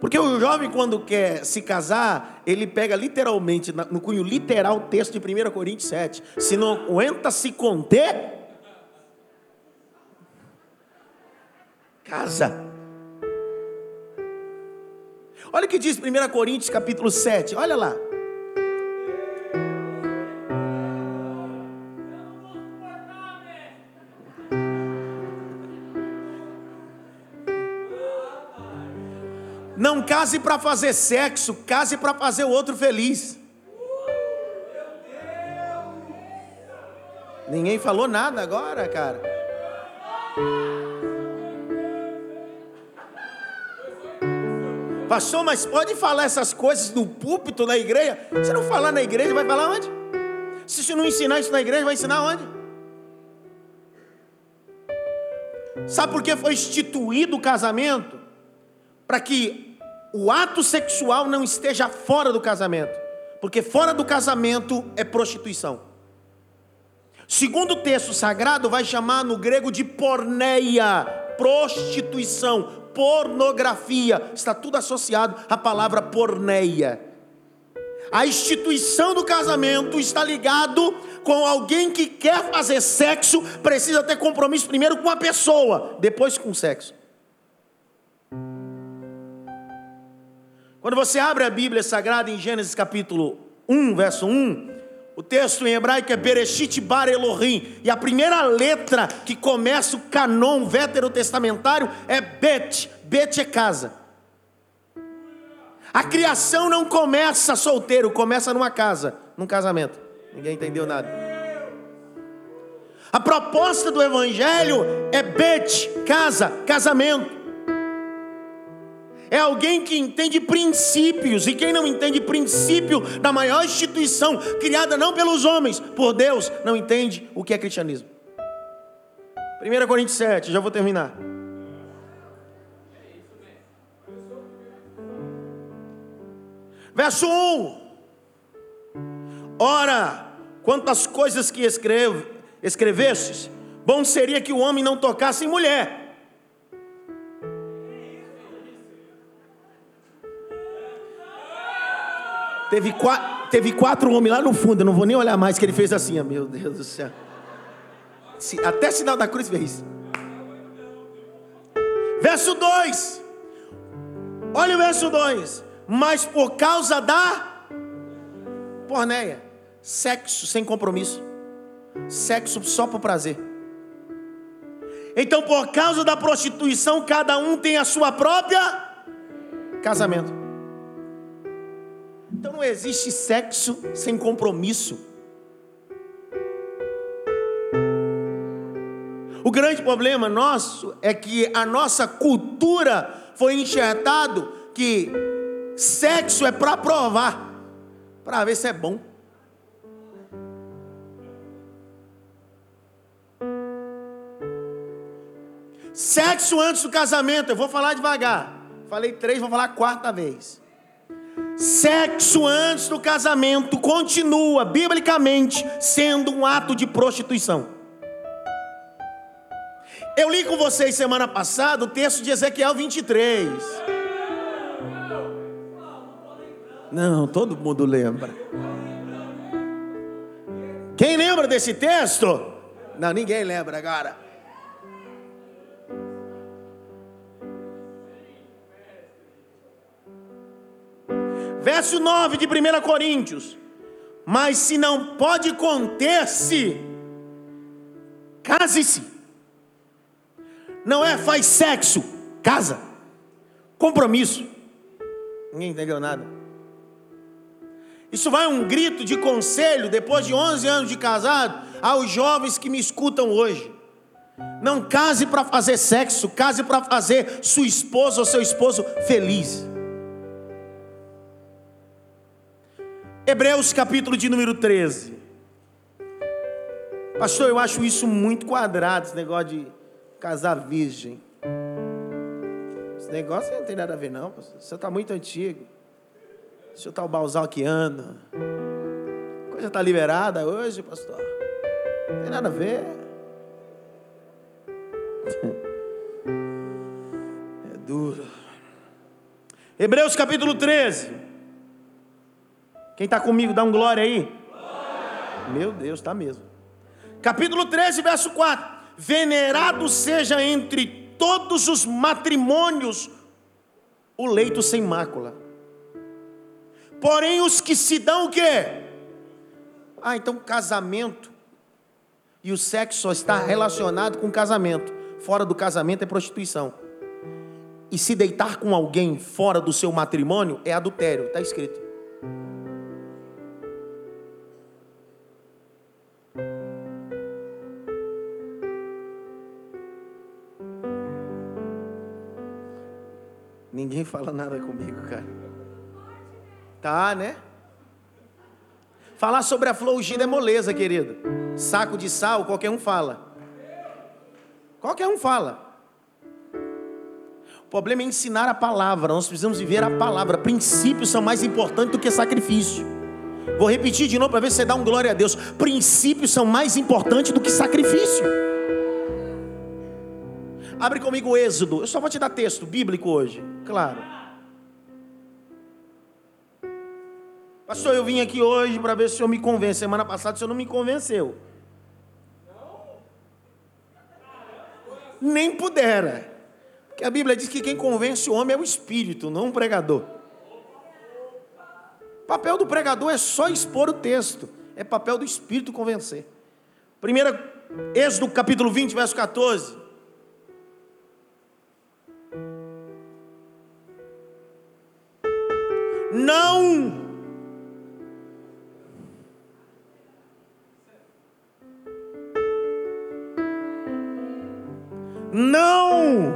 Porque o jovem, quando quer se casar, ele pega literalmente, no cunho literal, o texto de 1 Coríntios 7. Se não aguenta se conter, casa. Olha o que diz 1 Coríntios capítulo 7, olha lá. Case para fazer sexo, case para fazer o outro feliz. Ninguém falou nada agora, cara. Pastor, mas pode falar essas coisas no púlpito, na igreja? Se não falar na igreja, vai falar onde? Se você não ensinar isso na igreja, vai ensinar onde? Sabe por que foi instituído o casamento? Para que o ato sexual não esteja fora do casamento, porque fora do casamento é prostituição. Segundo o texto sagrado, vai chamar no grego de porneia, prostituição, pornografia, está tudo associado à palavra porneia. A instituição do casamento está ligado com alguém que quer fazer sexo, precisa ter compromisso primeiro com a pessoa, depois com o sexo. Quando você abre a Bíblia Sagrada em Gênesis capítulo 1, verso 1, o texto em hebraico é Bereshit Bar Elohim, e a primeira letra que começa o canon veterotestamentário é Bet, Bet é casa. A criação não começa solteiro, começa numa casa, num casamento. Ninguém entendeu nada. A proposta do Evangelho é Bet, casa, casamento é alguém que entende princípios, e quem não entende princípio da maior instituição, criada não pelos homens, por Deus, não entende o que é cristianismo. 1 Coríntios 7, já vou terminar. Verso 1: Ora, quantas coisas que escrevo, bom seria que o homem não tocasse em mulher Teve quatro, teve quatro homens lá no fundo, eu não vou nem olhar mais, que ele fez assim, meu Deus do céu. Até sinal da cruz fez. Verso 2. Olha o verso 2. Mas por causa da porneia, sexo sem compromisso, sexo só por prazer. Então, por causa da prostituição, cada um tem a sua própria casamento. Então não existe sexo sem compromisso. O grande problema nosso é que a nossa cultura foi enxertado que sexo é para provar, para ver se é bom. Sexo antes do casamento, eu vou falar devagar. Falei três, vou falar a quarta vez. Sexo antes do casamento continua, biblicamente, sendo um ato de prostituição. Eu li com vocês semana passada o texto de Ezequiel 23. Não, todo mundo lembra. Quem lembra desse texto? Não, ninguém lembra agora. Verso 9 de 1 Coríntios. Mas se não pode conter-se, case-se. Não é faz sexo, casa. Compromisso. Ninguém entendeu nada. Isso vai um grito de conselho, depois de 11 anos de casado, aos jovens que me escutam hoje. Não case para fazer sexo, case para fazer sua esposa ou seu esposo feliz. Hebreus capítulo de número 13. Pastor, eu acho isso muito quadrado, esse negócio de casar virgem. Esse negócio não tem nada a ver, não. Pastor. Isso está muito antigo. Deixa eu estar o balzalquiano. A coisa está liberada hoje, pastor. Não tem nada a ver. É duro. Hebreus capítulo 13. Quem está comigo, dá um glória aí. Glória. Meu Deus, está mesmo. Capítulo 13, verso 4. Venerado seja entre todos os matrimônios o leito sem mácula. Porém, os que se dão o quê? Ah, então casamento e o sexo só está relacionado com casamento. Fora do casamento é prostituição. E se deitar com alguém fora do seu matrimônio é adultério, está escrito. Ninguém fala nada comigo, cara. Tá, né? Falar sobre a flor ungida é moleza, querido. Saco de sal, qualquer um fala. Qualquer um fala. O problema é ensinar a palavra. Nós precisamos viver a palavra. Princípios são mais importantes do que sacrifício. Vou repetir de novo para ver se você dá um glória a Deus. Princípios são mais importantes do que sacrifício. Abre comigo Êxodo. Eu só vou te dar texto bíblico hoje. Claro. Pastor, eu vim aqui hoje para ver se o senhor me convence. Semana passada o senhor não me convenceu. Nem pudera. Porque a Bíblia diz que quem convence o homem é o espírito, não o pregador. O papel do pregador é só expor o texto. É papel do espírito convencer. Primeira, Êxodo capítulo 20, verso 14. Não não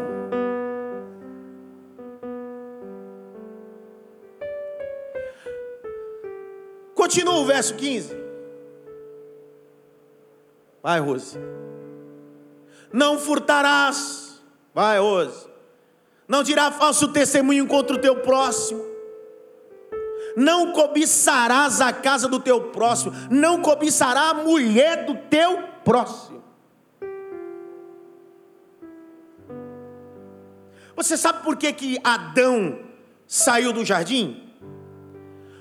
Continua o verso 15. Vai, Rose. Não furtarás. Vai, Rose. Não dirá falso testemunho contra o teu próximo. Não cobiçarás a casa do teu próximo. Não cobiçará a mulher do teu próximo. Você sabe por que, que Adão saiu do jardim?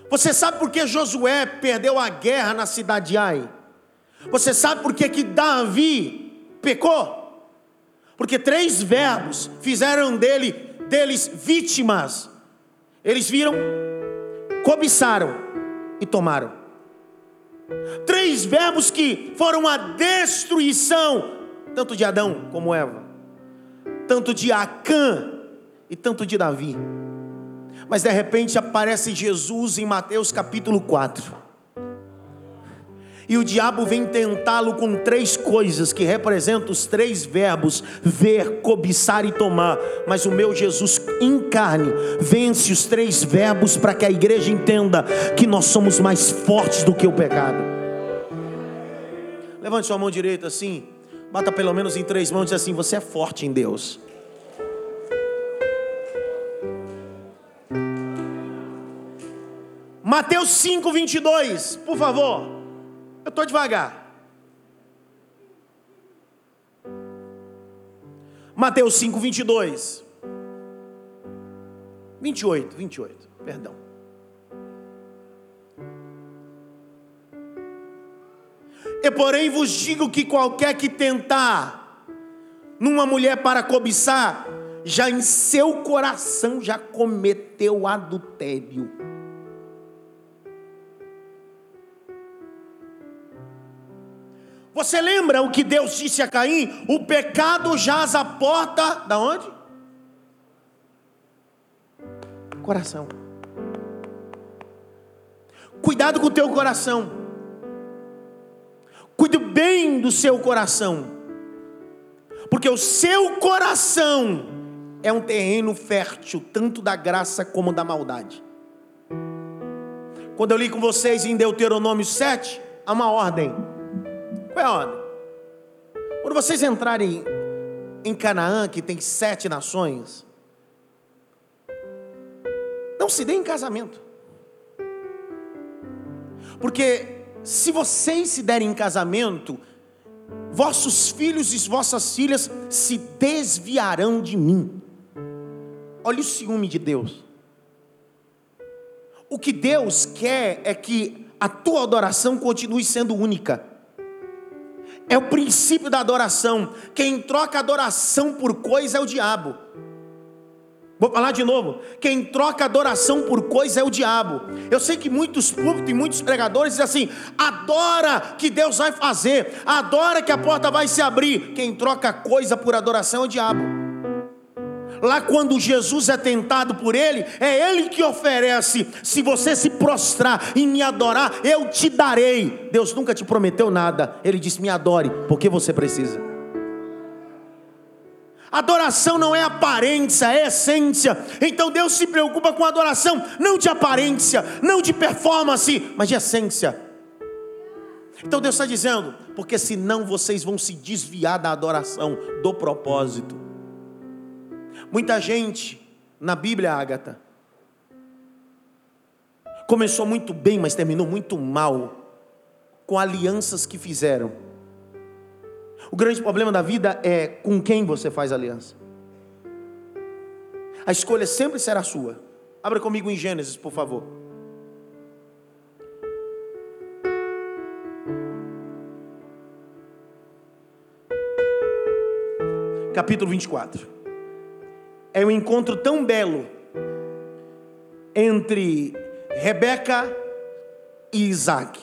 Você sabe por que Josué perdeu a guerra na cidade de Ai? Você sabe por que, que Davi pecou? Porque três verbos fizeram dele, deles vítimas. Eles viram, cobiçaram e tomaram. Três verbos que foram a destruição, tanto de Adão como Eva, tanto de Acã e tanto de Davi. Mas de repente aparece Jesus em Mateus capítulo 4. E o diabo vem tentá-lo com três coisas que representam os três verbos: ver, cobiçar e tomar. Mas o meu Jesus em carne vence os três verbos para que a igreja entenda que nós somos mais fortes do que o pecado. Levante sua mão direita assim, bata pelo menos em três mãos e diz assim: Você é forte em Deus. Mateus 5, 22, por favor. Eu estou devagar. Mateus 5, 22. 28, 28, perdão. E porém vos digo que qualquer que tentar numa mulher para cobiçar, já em seu coração já cometeu adultério. Você lembra o que Deus disse a Caim? O pecado jaz a porta da onde? Coração. Cuidado com o teu coração. Cuide bem do seu coração. Porque o seu coração é um terreno fértil, tanto da graça como da maldade. Quando eu li com vocês em Deuteronômio 7, há uma ordem é ordem? Quando vocês entrarem em Canaã, que tem sete nações, Não se dê em casamento. Porque se vocês se derem em casamento, vossos filhos e vossas filhas se desviarão de mim. Olha o ciúme de Deus. O que Deus quer é que a tua adoração continue sendo única. É o princípio da adoração. Quem troca adoração por coisa é o diabo. Vou falar de novo. Quem troca adoração por coisa é o diabo. Eu sei que muitos púlpitos e muitos pregadores dizem assim: adora que Deus vai fazer, adora que a porta vai se abrir. Quem troca coisa por adoração é o diabo. Lá quando Jesus é tentado por ele, é ele que oferece: se você se prostrar e me adorar, eu te darei. Deus nunca te prometeu nada. Ele disse: me adore, porque você precisa. Adoração não é aparência, é essência. Então Deus se preocupa com adoração, não de aparência, não de performance, mas de essência. Então Deus está dizendo, porque senão vocês vão se desviar da adoração, do propósito. Muita gente na Bíblia, Ágata, começou muito bem, mas terminou muito mal, com alianças que fizeram o grande problema da vida é com quem você faz aliança. A escolha sempre será sua. Abra comigo em Gênesis, por favor. Capítulo 24. É um encontro tão belo entre Rebeca e Isaac.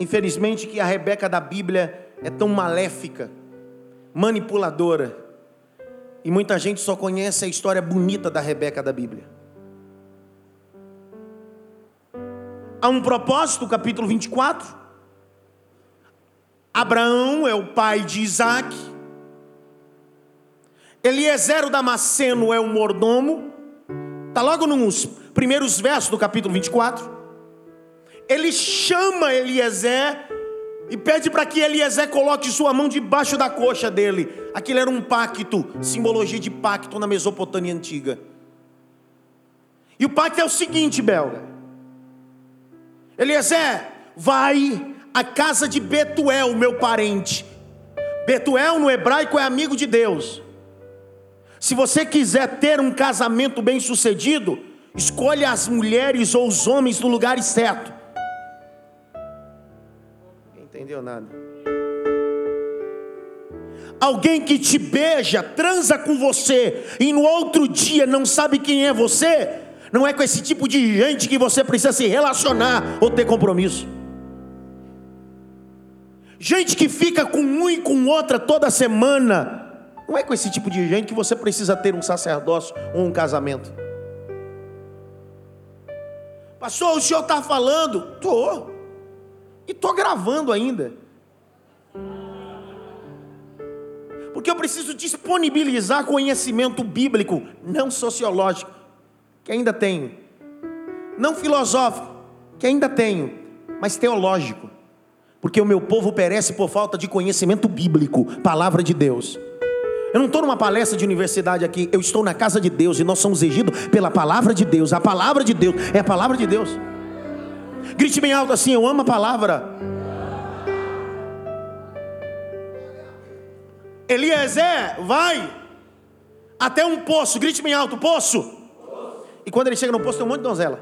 Infelizmente que a Rebeca da Bíblia é tão maléfica, manipuladora. E muita gente só conhece a história bonita da Rebeca da Bíblia. Há um propósito, capítulo 24. Abraão é o pai de Isaac. Eliezer o Damasceno é o mordomo. Está logo nos primeiros versos do capítulo 24 ele chama Eliezer e pede para que Eliezer coloque sua mão debaixo da coxa dele. Aquilo era um pacto, simbologia de pacto na Mesopotâmia antiga. E o pacto é o seguinte, belga. Eliezer, vai à casa de Betuel, meu parente. Betuel no hebraico é amigo de Deus. Se você quiser ter um casamento bem sucedido, escolha as mulheres ou os homens no lugar certo entendeu nada. Alguém que te beija, transa com você e no outro dia não sabe quem é você, não é com esse tipo de gente que você precisa se relacionar ou ter compromisso. Gente que fica com um e com outra toda semana, não é com esse tipo de gente que você precisa ter um sacerdócio ou um casamento. Pastor, o senhor está falando? Estou. E estou gravando ainda. Porque eu preciso disponibilizar conhecimento bíblico, não sociológico, que ainda tenho. Não filosófico, que ainda tenho, mas teológico. Porque o meu povo perece por falta de conhecimento bíblico, palavra de Deus. Eu não estou numa palestra de universidade aqui, eu estou na casa de Deus e nós somos regidos pela palavra de Deus. A palavra de Deus é a palavra de Deus. Grite bem alto assim: Eu amo a palavra. Eliezer vai até um poço, grite bem alto: poço. E quando ele chega no poço, tem um monte de donzela.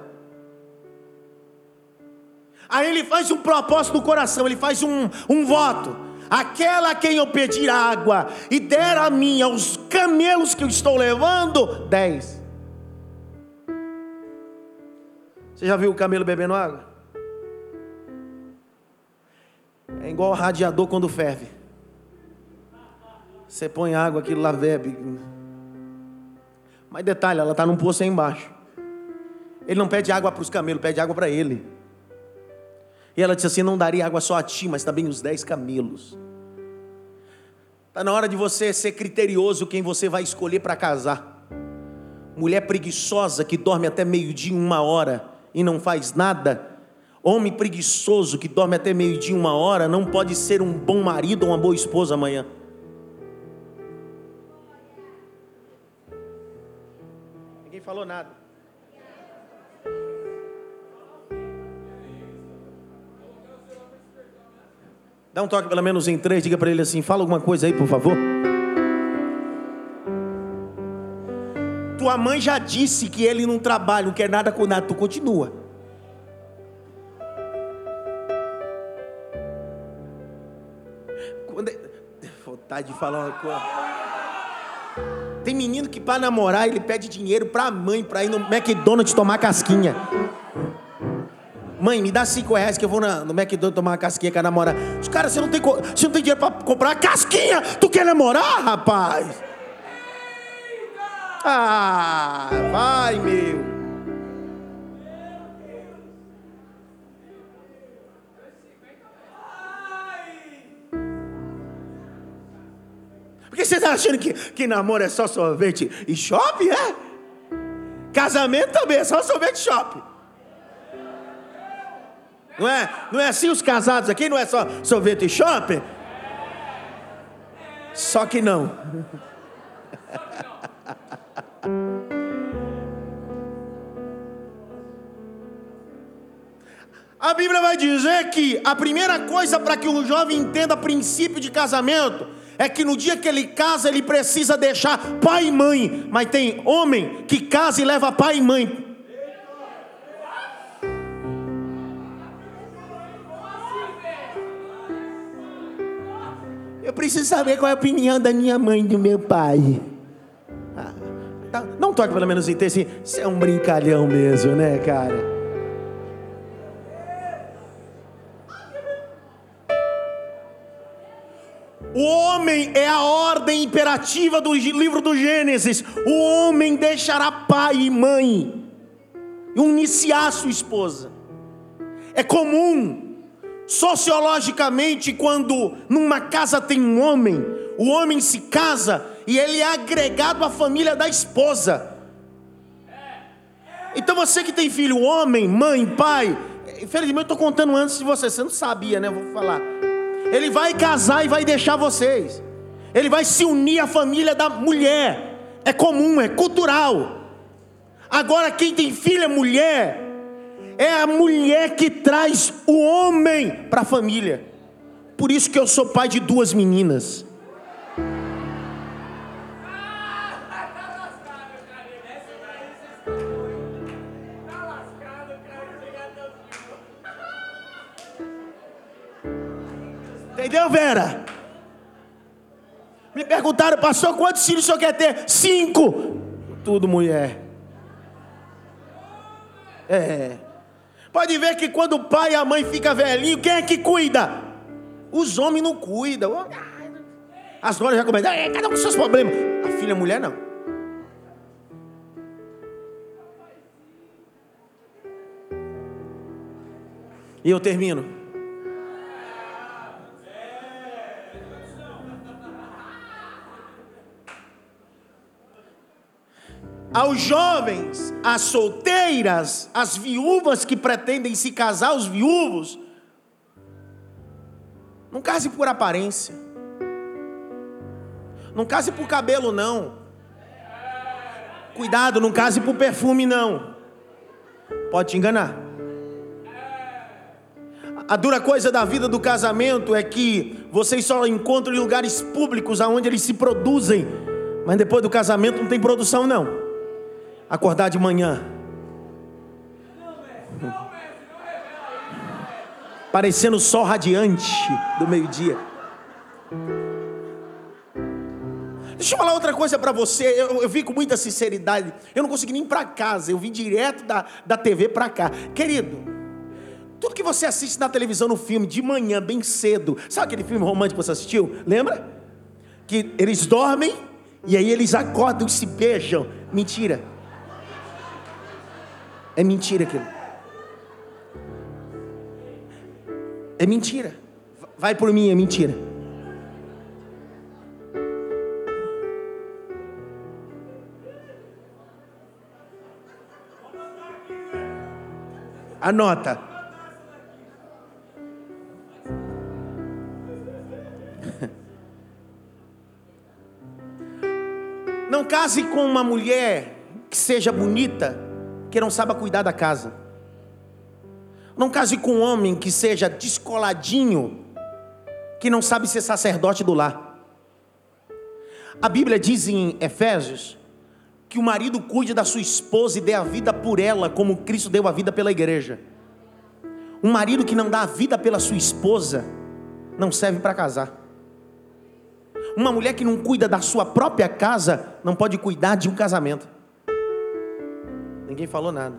Aí ele faz um propósito no coração, ele faz um, um voto. Aquela a quem eu pedir água e der a mim aos camelos que eu estou levando, dez. Você já viu o camelo bebendo água? É igual o radiador quando ferve. Você põe água, aquilo lá bebe. Mas detalhe, ela está num poço aí embaixo. Ele não pede água para os camelos, pede água para ele. E ela disse assim: Não daria água só a ti, mas também os dez camelos. Está na hora de você ser criterioso quem você vai escolher para casar. Mulher preguiçosa que dorme até meio-dia, uma hora e não faz nada, Homem preguiçoso que dorme até meio-dia, uma hora, não pode ser um bom marido ou uma boa esposa amanhã. Ninguém falou nada. Dá um toque pelo menos em três, diga para ele assim: fala alguma coisa aí, por favor. Tua mãe já disse que ele não trabalha, não quer nada com nada, tu continua. Quando é... Vontade de falar uma coisa. Tem menino que para namorar ele pede dinheiro para a mãe para ir no McDonald's tomar casquinha. Mãe, me dá cinco reais que eu vou na, no McDonald's tomar uma casquinha com a namorada. Os caras, você não tem, você não tem dinheiro para comprar casquinha. Tu quer namorar, rapaz? Ah, vai, meu. Por que você está achando que, que namoro é só sorvete e shopping, é? Casamento também é só sorvete e shopping. Não é, não é assim os casados aqui? Não é só sorvete e shopping? Só que não. A Bíblia vai dizer que a primeira coisa para que um jovem entenda princípio de casamento é que no dia que ele casa, ele precisa deixar pai e mãe. Mas tem homem que casa e leva pai e mãe Eu preciso saber qual é a opinião da minha mãe e do meu pai. Ah, tá, não toque pelo menos em ter assim. Você é um brincalhão mesmo, né, cara? O homem é a ordem imperativa do livro do Gênesis. O homem deixará pai e mãe e uniciar sua esposa. É comum Sociologicamente, quando numa casa tem um homem, o homem se casa e ele é agregado à família da esposa. Então você que tem filho, homem, mãe, pai, infelizmente eu estou contando antes de você, você não sabia, né? Eu vou falar. Ele vai casar e vai deixar vocês. Ele vai se unir à família da mulher. É comum, é cultural. Agora quem tem filha mulher, é a mulher que traz o homem para a família. Por isso que eu sou pai de duas meninas. Entendeu, Vera? Me perguntaram, pastor, quantos filhos o senhor quer ter? Cinco. Tudo mulher. É. Pode ver que quando o pai e a mãe ficam velhinho, quem é que cuida? Os homens não cuidam. As noras já começam, cada um com seus problemas. A filha a mulher não. E eu termino. Aos jovens, às solteiras, às viúvas que pretendem se casar, os viúvos, não case por aparência. Não case por cabelo, não. Cuidado, não case por perfume, não. Pode te enganar. A dura coisa da vida do casamento é que vocês só encontram em lugares públicos aonde eles se produzem, mas depois do casamento não tem produção, não acordar de manhã. Parecendo o sol radiante do meio-dia. Deixa eu falar outra coisa para você. Eu, eu vim com muita sinceridade. Eu não consegui nem ir para casa. Eu vim direto da, da TV para cá. Querido, tudo que você assiste na televisão, no filme, de manhã, bem cedo. Sabe aquele filme romântico que você assistiu? Lembra? Que eles dormem e aí eles acordam e se beijam. Mentira. É mentira aquilo. É mentira. Vai por mim, é mentira. Anota. Não case com uma mulher que seja bonita, que não saiba cuidar da casa. Não case com um homem que seja descoladinho, que não sabe ser sacerdote do lar. A Bíblia diz em Efésios que o marido cuide da sua esposa e dê a vida por ela, como Cristo deu a vida pela igreja. Um marido que não dá a vida pela sua esposa não serve para casar. Uma mulher que não cuida da sua própria casa não pode cuidar de um casamento. Ninguém falou nada.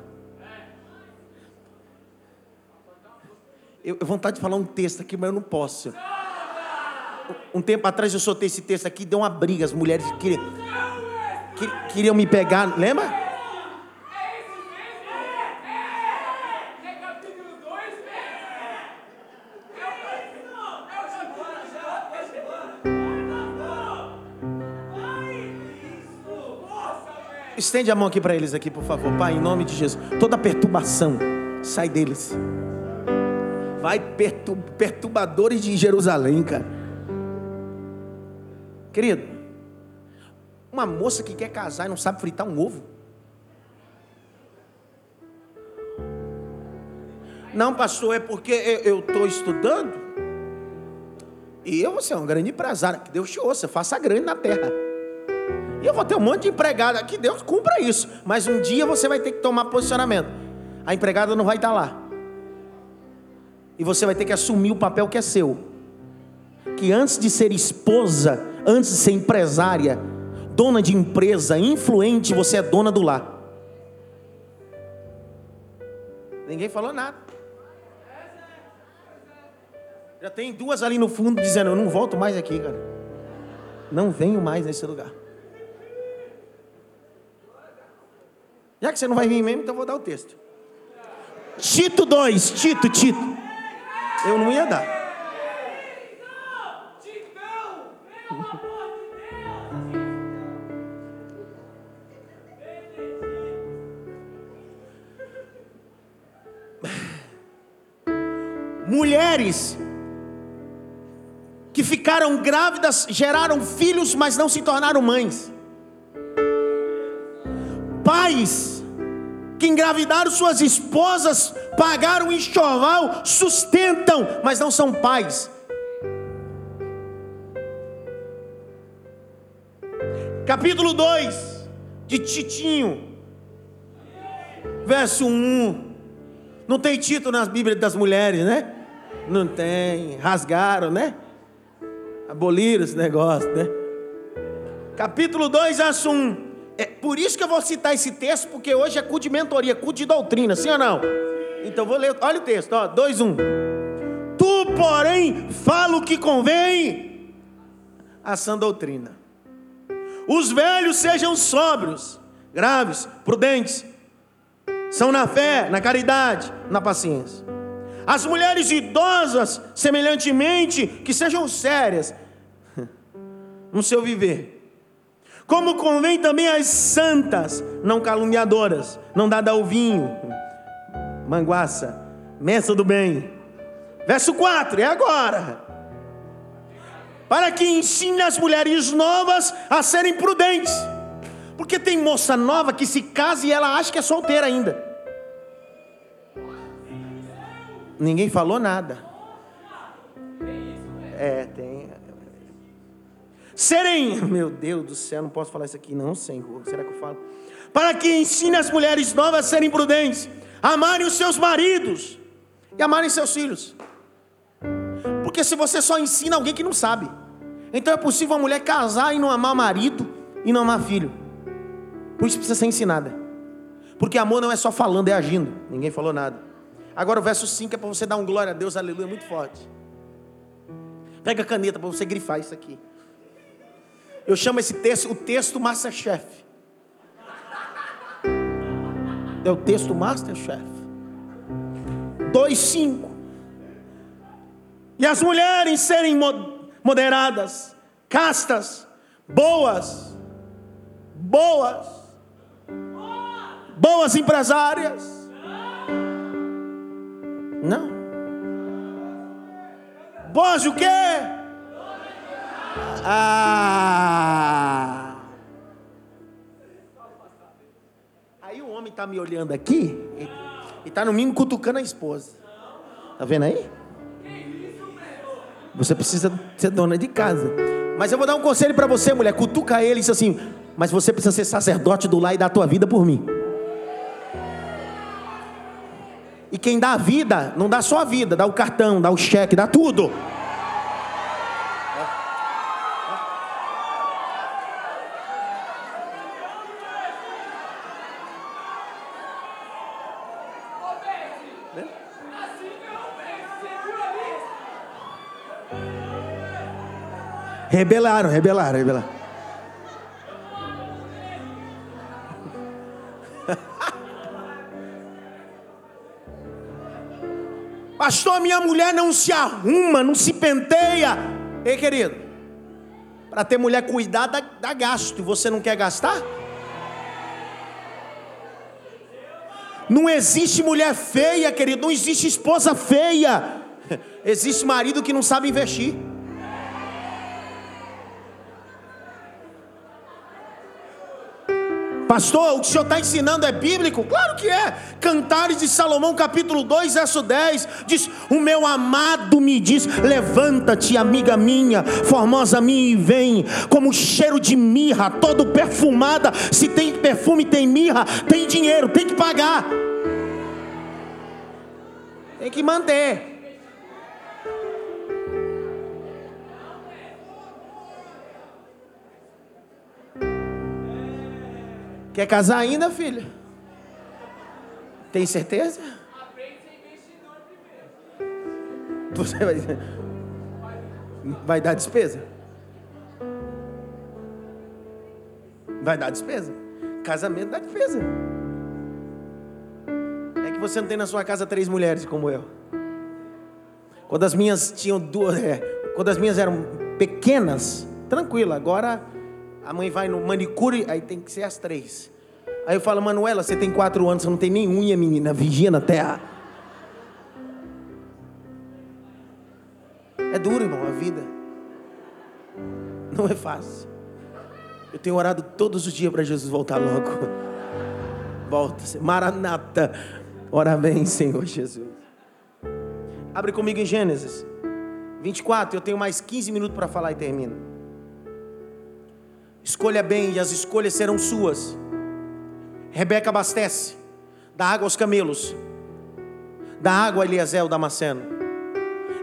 Eu, eu vontade de falar um texto aqui, mas eu não posso. Um tempo atrás eu soltei esse texto aqui, deu uma briga. As mulheres queriam, queriam me pegar, lembra? Estende a mão aqui para eles aqui, por favor, Pai, em nome de Jesus. Toda perturbação sai deles. Vai pertur perturbadores de Jerusalém, cara. Querido, uma moça que quer casar e não sabe fritar um ovo. Não, pastor, é porque eu estou estudando. E eu vou ser um grande empresário. Que Deus te ouça, faça grande na terra. E eu vou ter um monte de empregada. Que Deus cumpra isso. Mas um dia você vai ter que tomar posicionamento. A empregada não vai estar lá. E você vai ter que assumir o papel que é seu. Que antes de ser esposa, antes de ser empresária, dona de empresa, influente, você é dona do lar. Ninguém falou nada. Já tem duas ali no fundo dizendo: Eu não volto mais aqui, cara. Não venho mais nesse lugar. Já que você não vai vir mesmo, então vou dar o texto. Tito 2, Tito, Tito. Eu não ia dar. Mulheres que ficaram grávidas, geraram filhos, mas não se tornaram mães. Pais que engravidaram suas esposas, pagaram enxoval, sustentam, mas não são pais. Capítulo 2 de Titinho, verso 1. Não tem título nas Bíblias das mulheres, né? Não tem, rasgaram, né? Aboliram esse negócio, né? Capítulo 2, verso 1. É por isso que eu vou citar esse texto, porque hoje é cu de mentoria, cu de doutrina, sim ou não? Então vou ler, olha o texto, ó, 2, 1. Tu, porém, fala o que convém a sã doutrina. Os velhos sejam sóbrios, graves, prudentes, são na fé, na caridade, na paciência. As mulheres idosas, semelhantemente, que sejam sérias no seu viver. Como convém também as santas, não caluniadoras, não dada ao vinho, manguaça, mesa do bem. Verso 4, é agora. Para que ensine as mulheres novas a serem prudentes. Porque tem moça nova que se casa e ela acha que é solteira ainda. Ninguém falou nada. É, tem. Serem, meu Deus do céu, não posso falar isso aqui, não, Senhor. Será que eu falo? Para que ensine as mulheres novas a serem prudentes, amarem os seus maridos e amarem seus filhos. Porque se você só ensina alguém que não sabe, então é possível uma mulher casar e não amar marido e não amar filho. Por isso precisa ser ensinada. Porque amor não é só falando, é agindo. Ninguém falou nada. Agora o verso 5 é para você dar um glória a Deus, aleluia, muito forte. Pega a caneta para você grifar isso aqui. Eu chamo esse texto o texto Masterchef. É o texto Masterchef. 2,5. E as mulheres serem moderadas, castas, boas, boas, boas empresárias não. Boas o quê? Ah. Aí o homem tá me olhando aqui e, e tá no mínimo cutucando a esposa. Tá vendo aí? Você precisa ser dona de casa. Mas eu vou dar um conselho para você, mulher. Cutuca ele e diz assim: Mas você precisa ser sacerdote do lar e dar a tua vida por mim. E quem dá a vida, não dá só a vida, dá o cartão, dá o cheque, dá tudo. Rebelaram, rebelaram, rebelaram. Pastor, minha mulher não se arruma, não se penteia. Ei, querido, para ter mulher cuidada, dá, gasto. E você não quer gastar? Não existe mulher feia, querido. Não existe esposa feia. Existe marido que não sabe investir. Pastor, o que o senhor está ensinando é bíblico? Claro que é. Cantares de Salomão, capítulo 2, verso 10, diz: O meu amado me diz: Levanta-te, amiga minha, formosa minha, e vem, como cheiro de mirra, todo perfumada. Se tem perfume, tem mirra, tem dinheiro, tem que pagar, tem que manter. Quer casar ainda, filha? Tem certeza? Você vai, vai dar despesa? Vai dar despesa? Casamento dá despesa. É que você não tem na sua casa três mulheres como eu. Quando as minhas tinham duas, é, quando as minhas eram pequenas, tranquilo. Agora a mãe vai no manicure, aí tem que ser as três. Aí eu falo, Manuela, você tem quatro anos, você não tem nem unha, menina, vigia na terra. É duro, irmão, a vida. Não é fácil. Eu tenho orado todos os dias para Jesus voltar logo. Volta, Maranata. Ora bem, Senhor Jesus. Abre comigo em Gênesis 24. Eu tenho mais 15 minutos para falar e termino. Escolha bem e as escolhas serão suas. Rebeca abastece, dá água aos camelos, dá água a Eliezer Damasceno.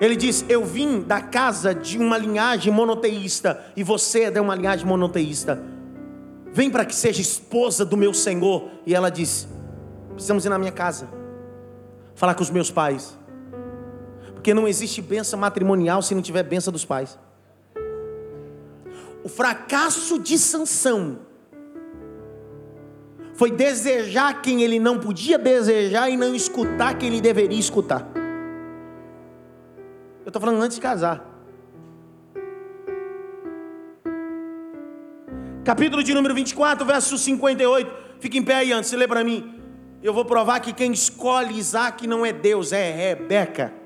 Ele diz: Eu vim da casa de uma linhagem monoteísta, e você é de uma linhagem monoteísta. Vem para que seja esposa do meu Senhor. E ela diz: Precisamos ir na minha casa, falar com os meus pais, porque não existe benção matrimonial se não tiver benção dos pais. O fracasso de Sansão foi desejar quem ele não podia desejar e não escutar quem ele deveria escutar. Eu estou falando antes de casar. Capítulo de número 24, verso 58. Fica em pé aí antes, lê para mim. Eu vou provar que quem escolhe Isaac não é Deus, é Rebeca.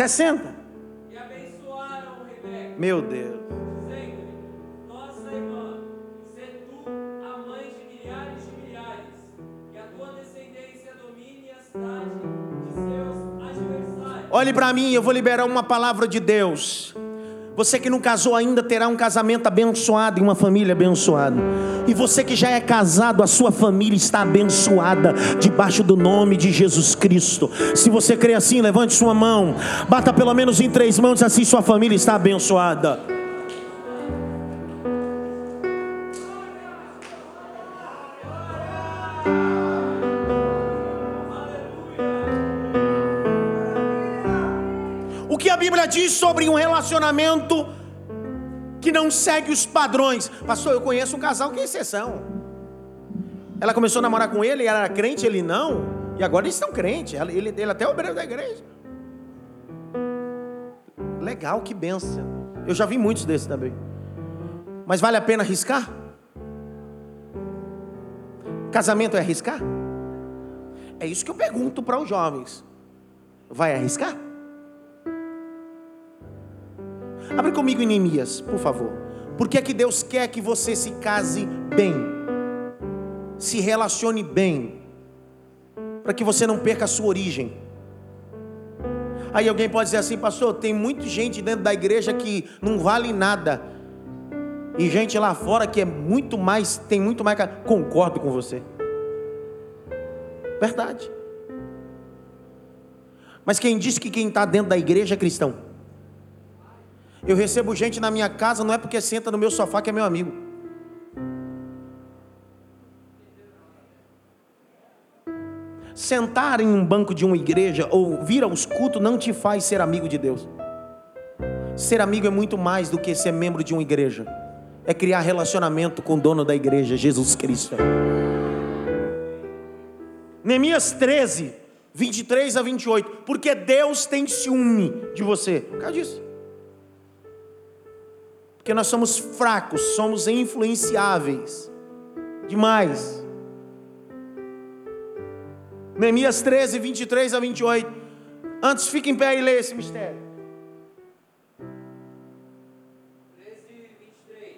Sessenta. E abençoaram Rebeca. Meu Deus. Dizendo: Nossa irmã, sê tu a mãe de milhares de milhares, e a tua descendência domine a cidade de seus adversários. Olhe para mim, eu vou liberar uma palavra de Deus. Você que não casou ainda terá um casamento abençoado e uma família abençoada. E você que já é casado, a sua família está abençoada debaixo do nome de Jesus Cristo. Se você crê assim, levante sua mão, bata pelo menos em três mãos, assim sua família está abençoada. Diz sobre um relacionamento que não segue os padrões? Pastor, eu conheço um casal que é exceção. Ela começou a namorar com ele, ela era crente, ele não. E agora eles estão crentes. Ele, ele até é obreiro da igreja. Legal, que benção. Eu já vi muitos desses também. Mas vale a pena arriscar? Casamento é arriscar? É isso que eu pergunto para os jovens. Vai arriscar? Abre comigo em Neemias, por favor. Por que é que Deus quer que você se case bem? Se relacione bem. Para que você não perca a sua origem. Aí alguém pode dizer assim, pastor, tem muita gente dentro da igreja que não vale nada. E gente lá fora que é muito mais, tem muito mais. Concordo com você. Verdade. Mas quem disse que quem está dentro da igreja é cristão? Eu recebo gente na minha casa, não é porque senta no meu sofá que é meu amigo. Sentar em um banco de uma igreja ou vir aos cultos não te faz ser amigo de Deus. Ser amigo é muito mais do que ser membro de uma igreja. É criar relacionamento com o dono da igreja, Jesus Cristo. Neemias 13, 23 a 28. Porque Deus tem ciúme de você. Por causa disso. Porque nós somos fracos, somos influenciáveis. Demais. Neemias 13, 23 a 28. Antes, fique em pé e leia esse mistério. 13 e 23.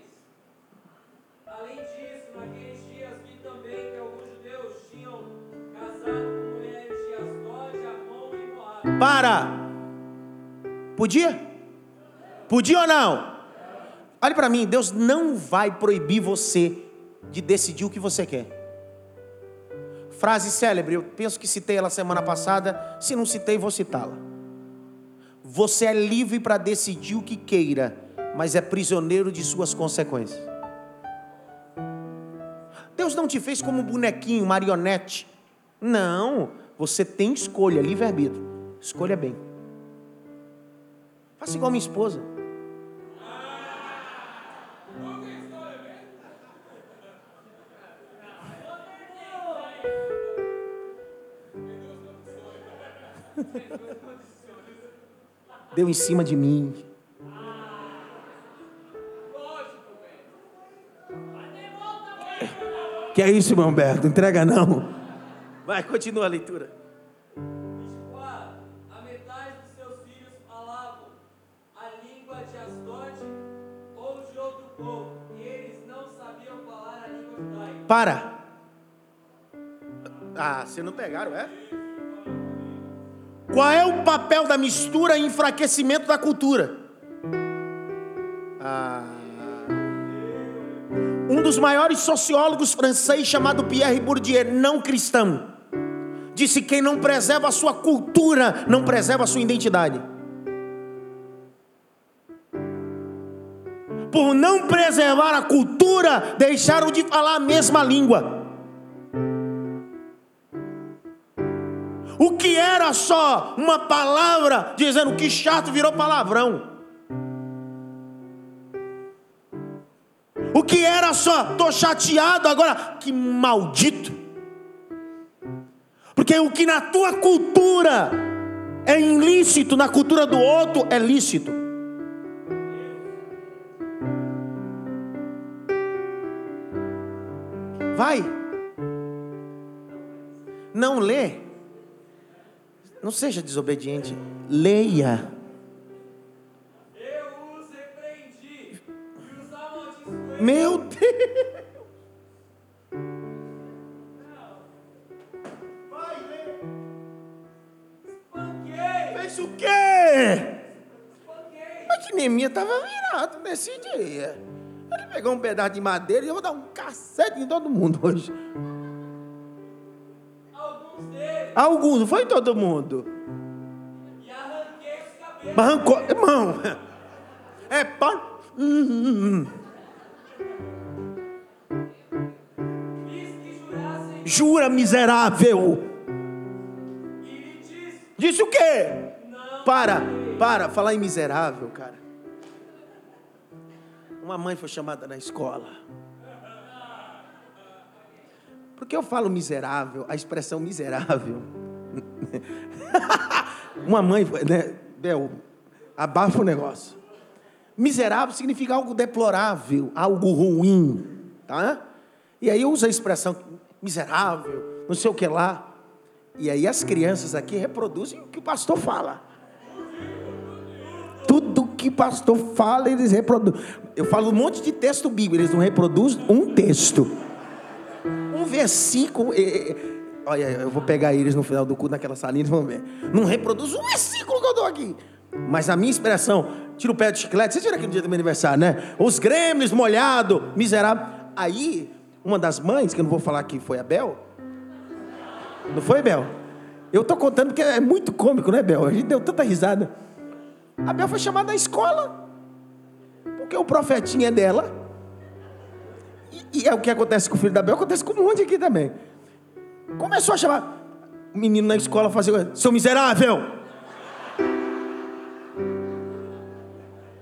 Além disso, naqueles dias vi também que alguns judeus tinham casado com mulheres de Asdod, Amon e Moab. Para. Podia? Podia ou não? Olhe para mim, Deus não vai proibir você de decidir o que você quer. Frase célebre, eu penso que citei ela semana passada, se não citei, vou citá-la. Você é livre para decidir o que queira, mas é prisioneiro de suas consequências. Deus não te fez como bonequinho, marionete. Não, você tem escolha, livre-arbítrio. Escolha bem. Faça igual minha esposa. Deu em cima de mim. Que é isso, irmão Humberto? Entrega não. Vai, continua a leitura. 24. A metade dos seus filhos falavam a língua de Asdod ou de outro povo, e eles não sabiam falar a língua judaica. Para. Ah, vocês não pegaram, é? Qual é o papel da mistura e enfraquecimento da cultura? Ah. Um dos maiores sociólogos franceses, chamado Pierre Bourdieu, não cristão, disse que quem não preserva a sua cultura, não preserva a sua identidade. Por não preservar a cultura, deixaram de falar a mesma língua. O que era só uma palavra dizendo que chato virou palavrão. O que era só tô chateado agora que maldito. Porque o que na tua cultura é ilícito, na cultura do outro é lícito. Vai. Não lê. Não seja desobediente. Leia. Eu os repreendi e os amaldiçoei. Meu Deus. O quê? Mas que Neemias estava virado nesse dia. Ele pegou um pedaço de madeira e eu vou dar um cacete em todo mundo hoje. Alguns não foi todo mundo. E arranquei os cabelos. Irmão. É pá. Hum, hum, hum. Jura, miserável. disse: o quê? Para, para, falar em miserável, cara. Uma mãe foi chamada na escola. Por que eu falo miserável? A expressão miserável. Uma mãe né? Bel, abafa o negócio. Miserável significa algo deplorável, algo ruim, tá? E aí uso a expressão miserável, não sei o que lá. E aí as crianças aqui reproduzem o que o pastor fala. Tudo que o pastor fala, eles reproduzem. Eu falo um monte de texto bíblico, eles não reproduzem um texto. Versículo. eh, eh, Olha, eu vou pegar eles no final do culto naquela salinha, eles vão ver. Não reproduz um versículo que eu dou aqui. Mas a minha inspiração, tira o pé do chiclete, vocês viram aqui no dia do meu aniversário, né? Os gremlins molhados, miserável. Aí, uma das mães, que eu não vou falar que foi a Bel, não foi, Bel? Eu tô contando porque é muito cômico, né, Bel? A gente deu tanta risada. A Bel foi chamada à escola. Porque o profetinho é dela. E, é o que acontece com o filho da Bel, acontece com um monte aqui também. Começou a chamar o menino na escola, fazer, seu miserável!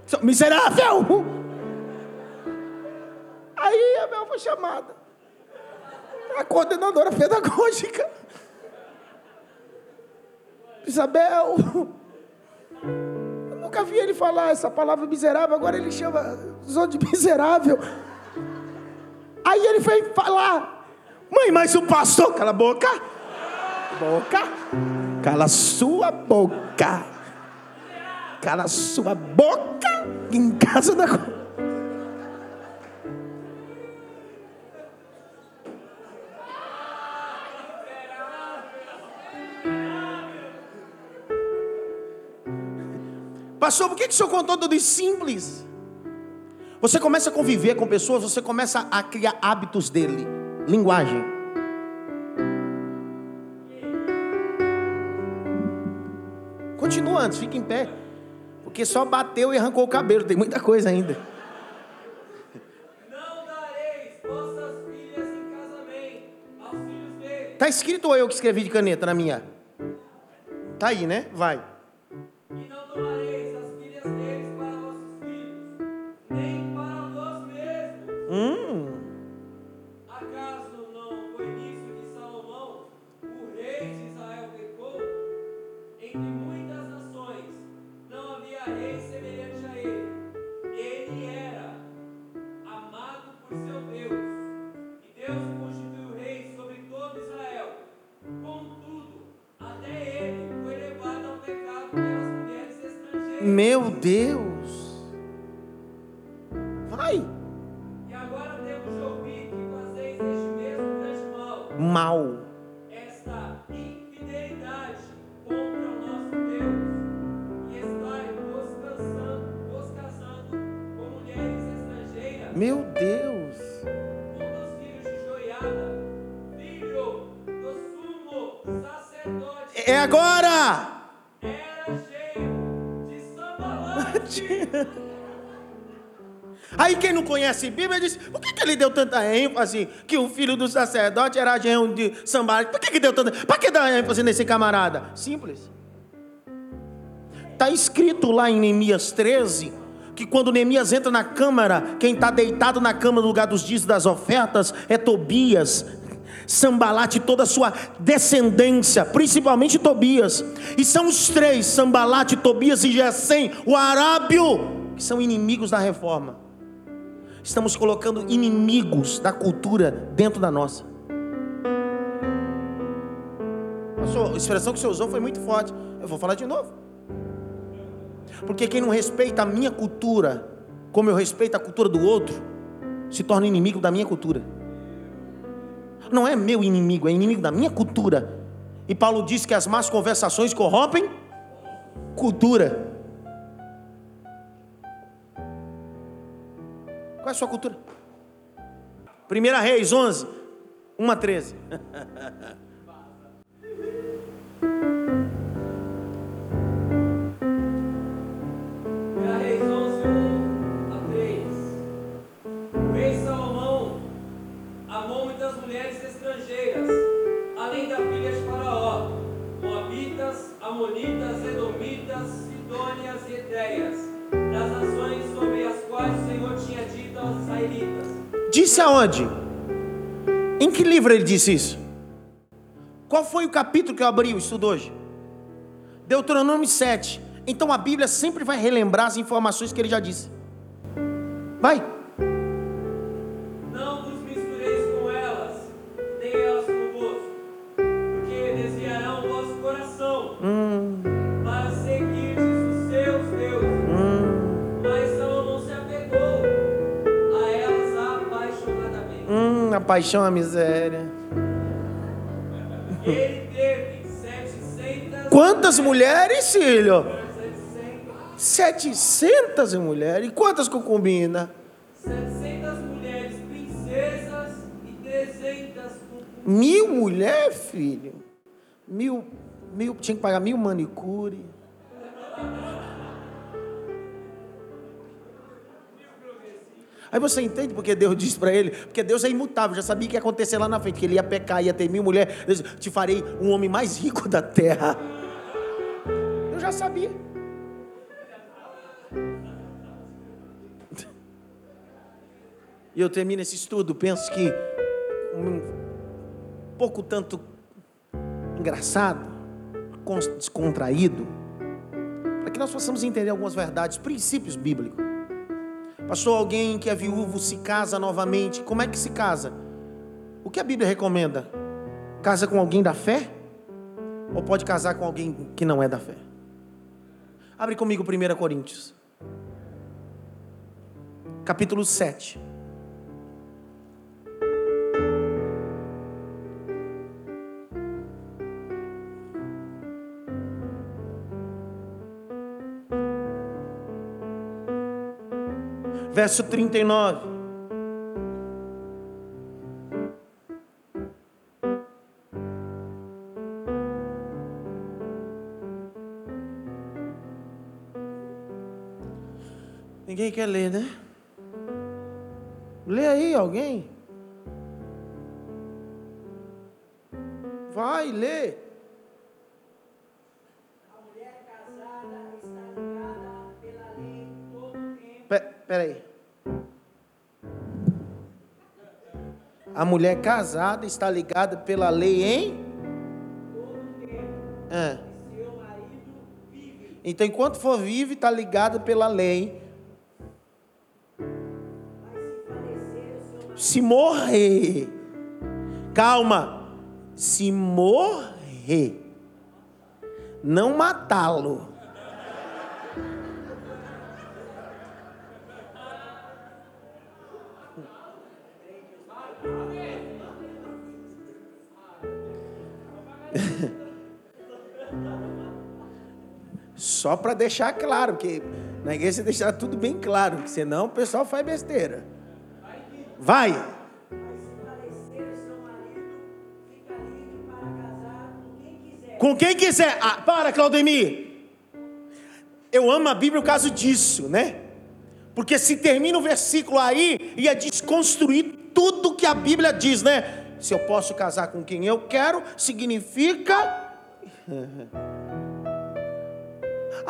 Seu miserável! Aí a Bel foi chamada. A coordenadora pedagógica. Isabel. Eu nunca vi ele falar essa palavra miserável, agora ele chama os de miserável. Aí ele foi falar. Mãe, mas o pastor. Cala a boca. Boca. Cala sua boca. Cala sua boca. Em casa da. Pastor, por que, que o senhor contou tudo isso simples? Você começa a conviver com pessoas, você começa a criar hábitos dele. Linguagem. Continua antes, fica em pé. Porque só bateu e arrancou o cabelo, tem muita coisa ainda. Não dareis vossas filhas em casamento aos filhos dele, Tá escrito ou eu que escrevi de caneta na minha? Tá aí, né? Vai. e não tomareis Hum. Acaso não foi nisso que Salomão, o rei de Israel, pecou? Entre muitas nações não havia rei semelhante a ele. Ele era amado por seu Deus, e Deus o constituiu rei sobre todo Israel. Contudo, até ele foi levado ao pecado pelas mulheres estrangeiras. Meu Deus. Mal. Esta infidelidade contra o nosso Deus e estai vos casando, com mulheres estrangeiras, Meu Deus. um dos filhos de Joiada, filho do sumo sacerdote, É agora. era cheio de sambalate. Aí quem não conhece Bíblia diz, por que, que ele deu tanta ênfase que o filho do sacerdote era genro de sambar? Por que, que deu tanta... Para que dar ênfase nesse camarada? Simples. Está escrito lá em Neemias 13, que quando Neemias entra na câmara, quem está deitado na cama no lugar dos dias das ofertas é Tobias, Sambalate e toda a sua descendência, principalmente Tobias. E são os três, Sambalate, Tobias e Gesem, o arábio, que são inimigos da reforma. Estamos colocando inimigos da cultura dentro da nossa. A expressão que você usou foi muito forte. Eu vou falar de novo. Porque quem não respeita a minha cultura, como eu respeito a cultura do outro, se torna inimigo da minha cultura. Não é meu inimigo, é inimigo da minha cultura. E Paulo diz que as más conversações corrompem cultura. Qual é a sua cultura? 1 Reis 11, 1 a 13. Primeira Reis 11, 1 a 3. O rei Salomão amou muitas mulheres estrangeiras, além da filha de Faraó, Moabitas, Amonitas, Edomitas, Sidônias e Etreias, das nações sobre as quais o Senhor tinha dito aos israelitas. Disse aonde? Em que livro ele disse isso? Qual foi o capítulo que eu abri o estudo hoje? Deuteronômio 7. Então a Bíblia sempre vai relembrar as informações que ele já disse. Vai. Paixão, a miséria. Ele teve 700 Quantas mulheres, filho? 700 mulheres. E quantas concubinas? 700 mulheres princesas e 300 com Mil mulheres, filho. Mil, mil, tinha que pagar mil manicure. Aí você entende porque Deus disse para ele? Porque Deus é imutável, já sabia que ia acontecer lá na frente, que ele ia pecar, ia ter mil mulheres. Deus disse, te farei um homem mais rico da terra. Eu já sabia. E eu termino esse estudo, penso que um pouco tanto engraçado, descontraído, para que nós possamos entender algumas verdades, princípios bíblicos. Pastor, alguém que é viúvo se casa novamente, como é que se casa? O que a Bíblia recomenda? Casa com alguém da fé? Ou pode casar com alguém que não é da fé? Abre comigo 1 Coríntios, capítulo 7. Verso 39. Ninguém quer ler, né? Lê aí alguém. Vai, lê. A mulher casada está ligada pela lei em? Ah. Então, enquanto for vivo, está ligada pela lei. Se morrer, calma, se morrer, não matá-lo. Só para deixar claro, que na igreja deixar tudo bem claro, senão o pessoal faz besteira. Vai. Com quem quiser. Ah, para, Claudemir. Eu amo a Bíblia por causa disso, né? Porque se termina o versículo aí, ia desconstruir tudo que a Bíblia diz, né? Se eu posso casar com quem eu quero, significa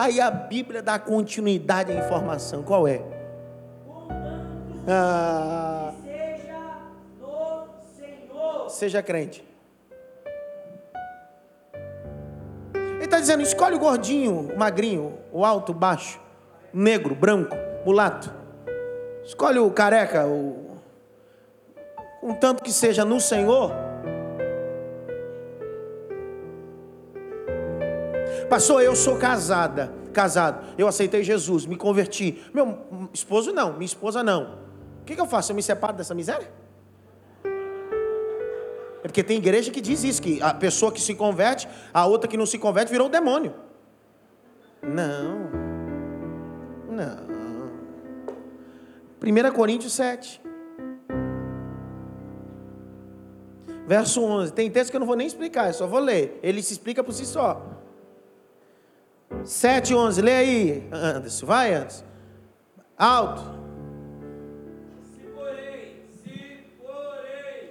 Aí a Bíblia dá continuidade à informação. Qual é? Ah, Seja no Senhor. seja crente. Ele está dizendo: escolhe o gordinho, o magrinho, o alto, o baixo, o negro, branco, mulato. Escolhe o careca, o contanto que seja no Senhor. Pastor, eu sou casada, casado. Eu aceitei Jesus, me converti. Meu esposo não, minha esposa não. O que, que eu faço? Eu me separo dessa miséria? É porque tem igreja que diz isso, que a pessoa que se converte, a outra que não se converte virou o demônio. Não. Não. 1 Coríntios 7. Verso 11. Tem texto que eu não vou nem explicar, eu só vou ler. Ele se explica por si só. 7, 11. Lê aí, Anderson. Vai, Anderson. Alto. Se porém, se porém,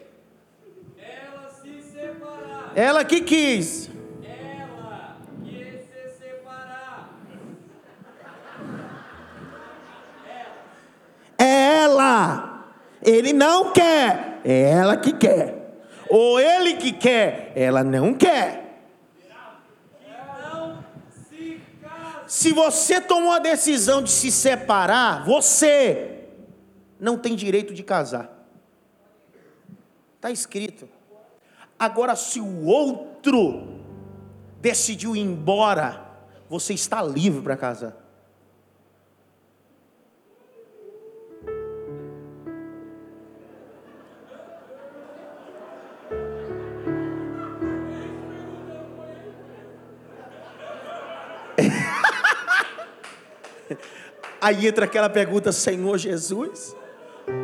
ela se separar, Ela que quis. ela que se separar, É ela. Ele não quer. É ela que quer. Ou ele que quer. Ela não quer. não se casa. Se você tomou a decisão de se separar, você não tem direito de casar. Está escrito. Agora, se o outro decidiu ir embora, você está livre para casar. Aí entra aquela pergunta: Senhor Jesus,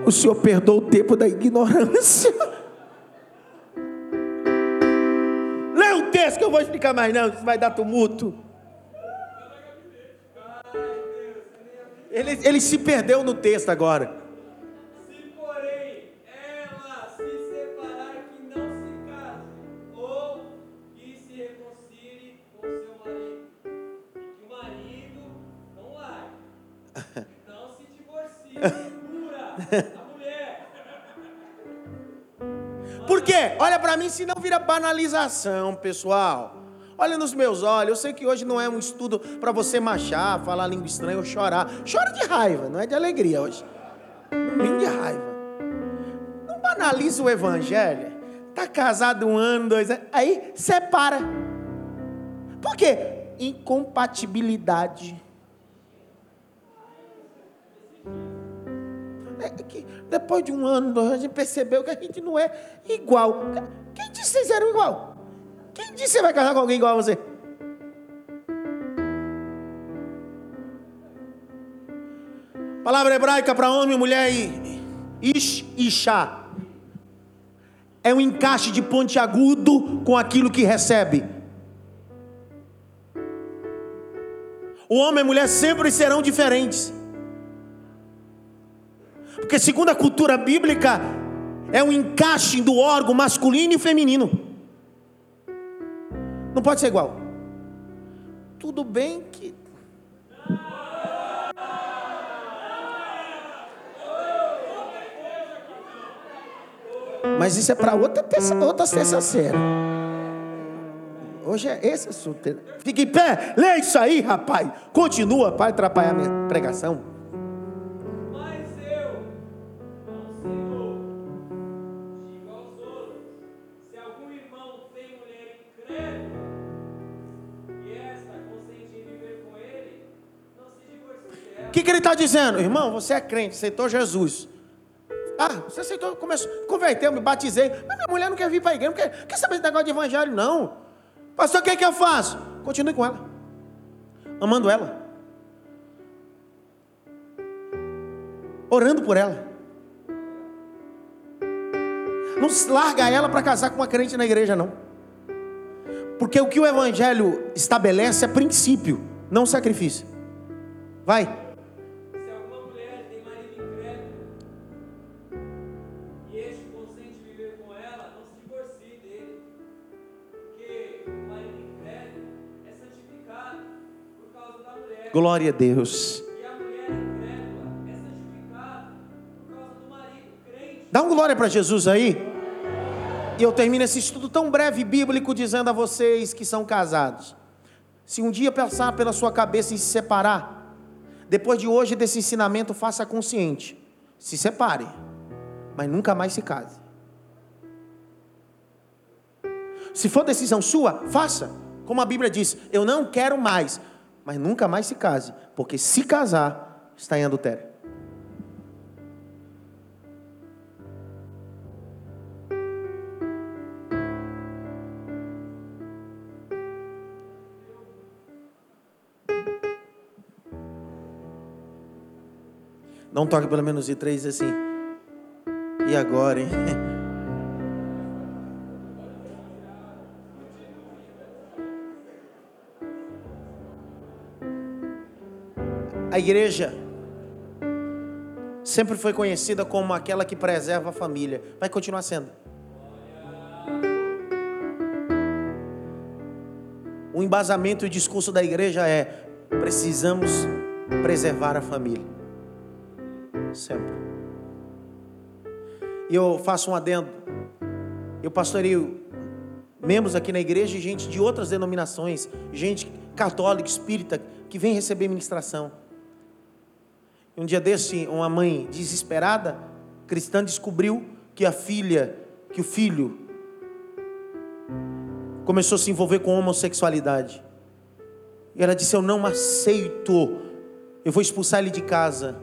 o Senhor perdoa o tempo da ignorância? Lê o texto que eu vou explicar mais, não, isso vai dar tumulto. Ele, ele se perdeu no texto agora. Por quê? Olha para mim, senão vira banalização, pessoal. Olha nos meus olhos, eu sei que hoje não é um estudo para você machar, falar língua estranha ou chorar. Chora de raiva, não é de alegria hoje. Vem de raiva. Não banaliza o evangelho. Tá casado um ano, dois anos, aí separa. Por quê? Incompatibilidade. É que depois de um ano, a gente percebeu que a gente não é igual. Quem disse que vocês eram igual? Quem disse que você vai casar com alguém igual a você? Palavra hebraica para homem, mulher e ish, ishá. É um encaixe de ponte agudo com aquilo que recebe. O homem e a mulher sempre serão diferentes. Porque segundo a cultura bíblica, é um encaixe do órgão masculino e feminino. Não pode ser igual. Tudo bem que. Mas isso é para outra terça, outra terça-feira. Hoje é esse assunto. Fique em pé, lê isso aí, rapaz. Continua para atrapalhar a minha pregação. Que, que ele está dizendo? Irmão, você é crente, aceitou Jesus. Ah, você aceitou, começou, converteu, me batizei. Mas minha mulher não quer vir para a igreja, não quer, quer saber desse negócio de evangelho, não. Pastor, o que, é que eu faço? Continue com ela. Amando ela. Orando por ela. Não larga ela para casar com uma crente na igreja, não. Porque o que o evangelho estabelece é princípio, não sacrifício. Vai. Glória a Deus. E. Dá um glória para Jesus aí. E eu termino esse estudo tão breve bíblico dizendo a vocês que são casados: se um dia passar pela sua cabeça em se separar, depois de hoje desse ensinamento, faça consciente: se separe, mas nunca mais se case. Se for decisão sua, faça. Como a Bíblia diz: eu não quero mais, mas nunca mais se case, porque se casar, está em adultério. Um toque pelo menos de três assim. E agora, hein? A igreja sempre foi conhecida como aquela que preserva a família. Vai continuar sendo. O embasamento e o discurso da igreja é: precisamos preservar a família. Sempre. E eu faço um adendo. Eu pastoreio membros aqui na igreja e gente de outras denominações, gente católica, espírita, que vem receber ministração. Um dia desse, uma mãe desesperada, cristã, descobriu que a filha, que o filho, começou a se envolver com homossexualidade. E ela disse: Eu não aceito, eu vou expulsar ele de casa.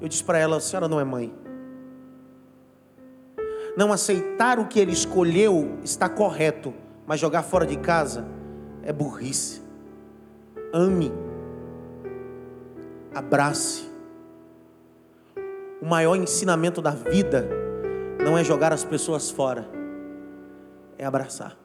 Eu disse para ela: A senhora não é mãe. Não aceitar o que ele escolheu está correto, mas jogar fora de casa é burrice. Ame, abrace, o maior ensinamento da vida não é jogar as pessoas fora, é abraçar.